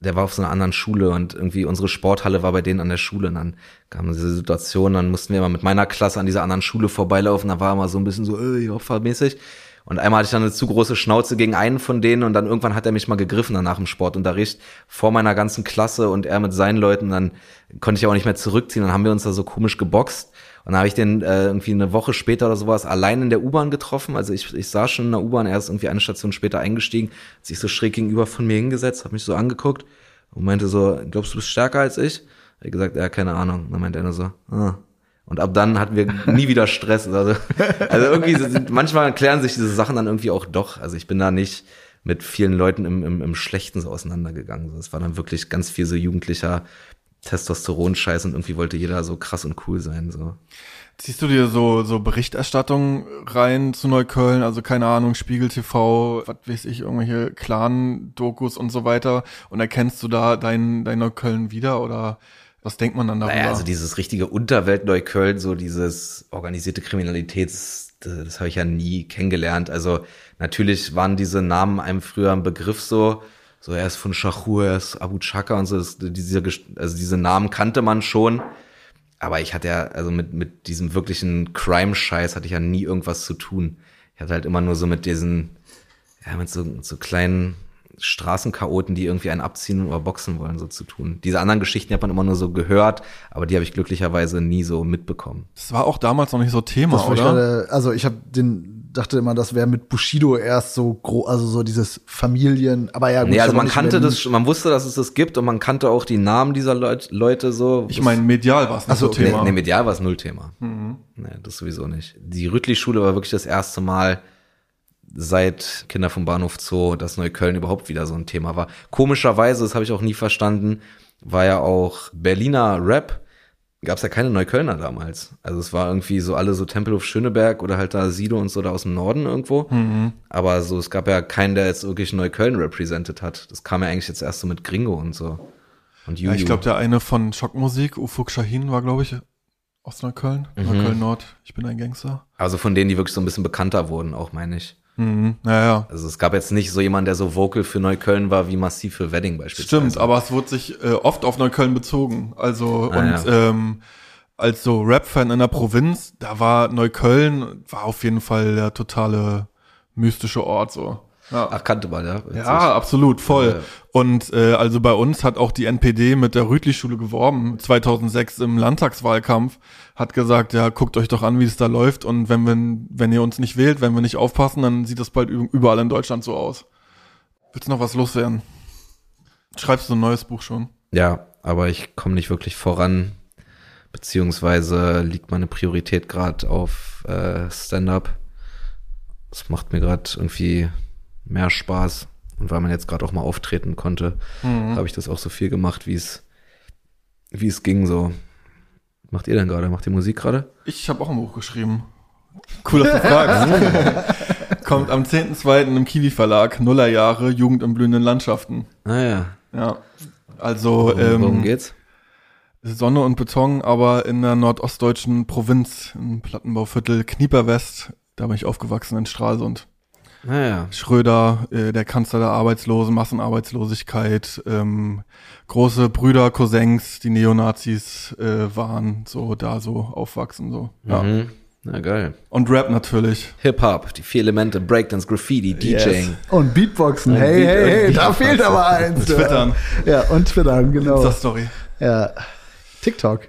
[SPEAKER 2] Der war auf so einer anderen Schule und irgendwie unsere Sporthalle war bei denen an der Schule. Und dann kam diese Situation, dann mussten wir immer mit meiner Klasse an dieser anderen Schule vorbeilaufen. Da war immer so ein bisschen so, äh, opfermäßig. Und einmal hatte ich dann eine zu große Schnauze gegen einen von denen und dann irgendwann hat er mich mal gegriffen dann nach dem Sportunterricht vor meiner ganzen Klasse und er mit seinen Leuten. Dann konnte ich auch nicht mehr zurückziehen. Dann haben wir uns da so komisch geboxt. Und dann habe ich den äh, irgendwie eine Woche später oder sowas allein in der U-Bahn getroffen. Also ich, ich saß schon in der U-Bahn, er ist irgendwie eine Station später eingestiegen, hat sich so schräg gegenüber von mir hingesetzt, hat mich so angeguckt und meinte so, glaubst du, bist stärker als ich? Hab ich gesagt, ja, keine Ahnung. Und dann meinte er nur so, ah. Und ab dann hatten wir (laughs) nie wieder Stress. Also, also irgendwie sind, manchmal klären sich diese Sachen dann irgendwie auch doch. Also ich bin da nicht mit vielen Leuten im, im, im Schlechten so auseinandergegangen. Es war dann wirklich ganz viel so jugendlicher Testosteron-Scheiß und irgendwie wollte jeder so krass und cool sein. So.
[SPEAKER 1] Ziehst du dir so, so Berichterstattung rein zu Neukölln, also keine Ahnung, Spiegel TV, was weiß ich, irgendwelche Clan-Dokus und so weiter und erkennst du da dein, dein Neukölln wieder oder was denkt man dann darüber?
[SPEAKER 2] Naja, also dieses richtige Unterwelt Neukölln, so dieses organisierte Kriminalität, das, das habe ich ja nie kennengelernt. Also natürlich waren diese Namen einem früher ein Begriff so, so er ist von Shahur, er ist Abu Chaka und so, das, diese, also diese Namen kannte man schon. Aber ich hatte ja, also mit, mit diesem wirklichen Crime-Scheiß hatte ich ja nie irgendwas zu tun. Ich hatte halt immer nur so mit diesen, ja, mit so, so kleinen Straßenchaoten, die irgendwie einen abziehen oder boxen wollen, so zu tun. Diese anderen Geschichten hat man immer nur so gehört, aber die habe ich glücklicherweise nie so mitbekommen.
[SPEAKER 1] Das war auch damals noch nicht so Thema, oder?
[SPEAKER 3] gerade- also ich habe den dachte immer, das wäre mit Bushido erst so groß, also so dieses Familien, aber ja, gut,
[SPEAKER 2] Nee, also man kannte das, man wusste, dass es das gibt und man kannte auch die Namen dieser Leut, Leute so.
[SPEAKER 1] Ich meine, medial war es nicht
[SPEAKER 3] so, okay.
[SPEAKER 1] Thema.
[SPEAKER 2] Nee, nee, medial war es null Thema. Nee, das sowieso nicht. Die Rüttli-Schule war wirklich das erste Mal seit Kinder vom Bahnhof Zoo, dass Neukölln überhaupt wieder so ein Thema war. Komischerweise, das habe ich auch nie verstanden, war ja auch Berliner Rap, gab es ja keine Neuköllner damals. Also es war irgendwie so alle so Tempelhof Schöneberg oder halt da Sido und so da aus dem Norden irgendwo. Aber so, es gab ja keinen, der jetzt wirklich Neukölln represented hat. Das kam ja eigentlich jetzt erst so mit Gringo und so. Und Juju.
[SPEAKER 1] Ja, ich glaube, der eine von Schockmusik, Ufuk Shahin, war, glaube ich, aus Neukölln.
[SPEAKER 2] Mhm.
[SPEAKER 1] Neukölln Nord. Ich bin ein Gangster.
[SPEAKER 2] also von denen, die wirklich so ein bisschen bekannter wurden, auch meine ich.
[SPEAKER 1] Mhm. Naja.
[SPEAKER 2] Also es gab jetzt nicht so jemand, der so vocal für Neukölln war, wie massiv für Wedding beispielsweise.
[SPEAKER 1] Stimmt, aber es wurde sich äh, oft auf Neukölln bezogen. Also
[SPEAKER 2] Ah,
[SPEAKER 1] und ähm, als so Rap-Fan in der Provinz, da war Neukölln war auf jeden Fall der totale mystische Ort so. Ja,
[SPEAKER 2] Ach, kannte man, ja.
[SPEAKER 1] Ja absolut, voll.
[SPEAKER 2] Ja.
[SPEAKER 1] Und äh, also bei uns hat auch die NPD mit der Rütli-Schule geworben, 2006 im Landtagswahlkampf, hat gesagt, ja, guckt euch doch an, wie es da läuft und wenn wir, wenn ihr uns nicht wählt, wenn wir nicht aufpassen, dann sieht das bald überall in Deutschland so aus. Willst du noch was loswerden? Schreibst du ein neues Buch schon?
[SPEAKER 2] Ja, aber ich komme nicht wirklich voran, beziehungsweise liegt meine Priorität gerade auf äh, Stand-up. Das macht mir gerade irgendwie mehr Spaß. Und weil man jetzt gerade auch mal auftreten konnte,
[SPEAKER 1] Mhm.
[SPEAKER 2] habe ich das auch so viel gemacht, wie es wie es ging so. Macht ihr denn gerade? Macht ihr Musik gerade?
[SPEAKER 1] Ich habe auch ein Buch geschrieben. Cool, dass du (laughs) fragst. Kommt am 10.2. im Kiwi Verlag, Nullerjahre, Jugend in blühenden Landschaften.
[SPEAKER 2] Ah ja.
[SPEAKER 1] Ja. Also
[SPEAKER 2] Worum, worum
[SPEAKER 1] ähm,
[SPEAKER 2] geht's?
[SPEAKER 1] Sonne und Beton, aber in der nordostdeutschen Provinz, im Plattenbauviertel Knieperwest. Da bin ich aufgewachsen in Stralsund.
[SPEAKER 2] Naja.
[SPEAKER 1] Schröder, äh, der Kanzler der Arbeitslosen, Massenarbeitslosigkeit, ähm, große Brüder, Cousins, die Neonazis äh, waren, so da so aufwachsen so. Ja.
[SPEAKER 2] Mhm. Na geil.
[SPEAKER 1] Und Rap natürlich.
[SPEAKER 2] Hip-Hop, die vier Elemente, Breakdance, Graffiti, DJing.
[SPEAKER 3] Und Beatboxen,
[SPEAKER 2] Und
[SPEAKER 3] hey,
[SPEAKER 2] Beat-
[SPEAKER 3] hey,
[SPEAKER 2] und
[SPEAKER 3] hey, da fehlt aber eins.
[SPEAKER 1] Twittern.
[SPEAKER 3] Ja, und Twittern, genau.
[SPEAKER 1] Insta-Story.
[SPEAKER 3] Ja. TikTok.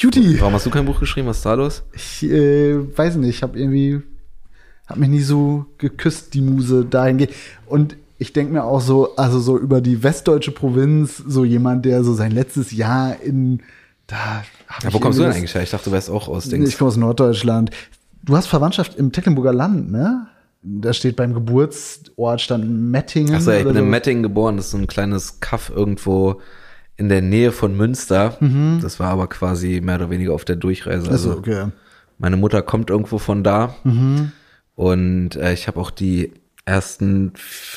[SPEAKER 3] Cutie.
[SPEAKER 2] Warum hast du kein Buch geschrieben? Was ist da los?
[SPEAKER 3] Ich äh, weiß nicht, ich habe irgendwie, hab mich nie so geküsst, die Muse dahingehend. Und ich denk mir auch so, also so über die westdeutsche Provinz, so jemand, der so sein letztes Jahr in, da
[SPEAKER 2] Ja, wo kommst du denn eigentlich her? Ich dachte, du wärst auch aus Dings.
[SPEAKER 3] Ich komme aus Norddeutschland. Du hast Verwandtschaft im Tecklenburger Land, ne? Da steht beim Geburtsort stand Mettingen.
[SPEAKER 2] Achso, ich bin in
[SPEAKER 3] so.
[SPEAKER 2] Mettingen geboren. Das ist so ein kleines Kaff irgendwo in der Nähe von Münster. Das war aber quasi mehr oder weniger auf der Durchreise.
[SPEAKER 3] Also,
[SPEAKER 2] Also
[SPEAKER 3] okay.
[SPEAKER 2] meine Mutter kommt irgendwo von da. Und äh, ich habe auch die ersten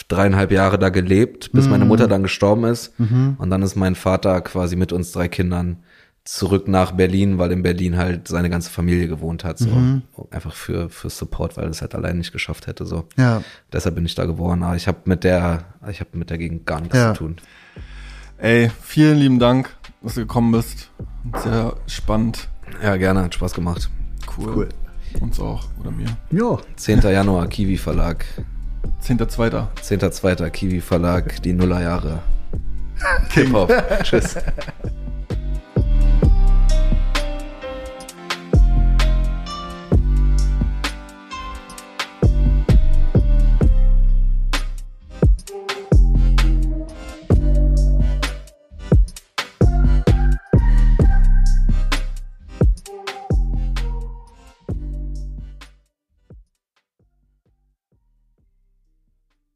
[SPEAKER 2] dreieinhalb Jahre da gelebt, bis meine Mutter dann gestorben ist. Und dann ist mein Vater quasi mit uns drei Kindern zurück nach Berlin, weil in Berlin halt seine ganze Familie gewohnt hat. So einfach für für Support, weil er es halt allein nicht geschafft hätte. So.
[SPEAKER 3] Ja.
[SPEAKER 2] Deshalb bin ich da geboren. Aber ich habe mit der, ich habe mit der Gegend gar nichts
[SPEAKER 3] Ja.
[SPEAKER 2] zu tun.
[SPEAKER 1] Ey, vielen lieben Dank, dass du gekommen bist. Sehr spannend.
[SPEAKER 2] Ja, gerne, hat Spaß gemacht.
[SPEAKER 1] Cool.
[SPEAKER 3] Cool.
[SPEAKER 1] Uns auch. Oder mir.
[SPEAKER 3] Ja.
[SPEAKER 2] 10. Januar, Kiwi Verlag.
[SPEAKER 1] 10.2.
[SPEAKER 2] 10.2. Kiwi Verlag, die Nullerjahre. Hip-Hop. (laughs) Tschüss.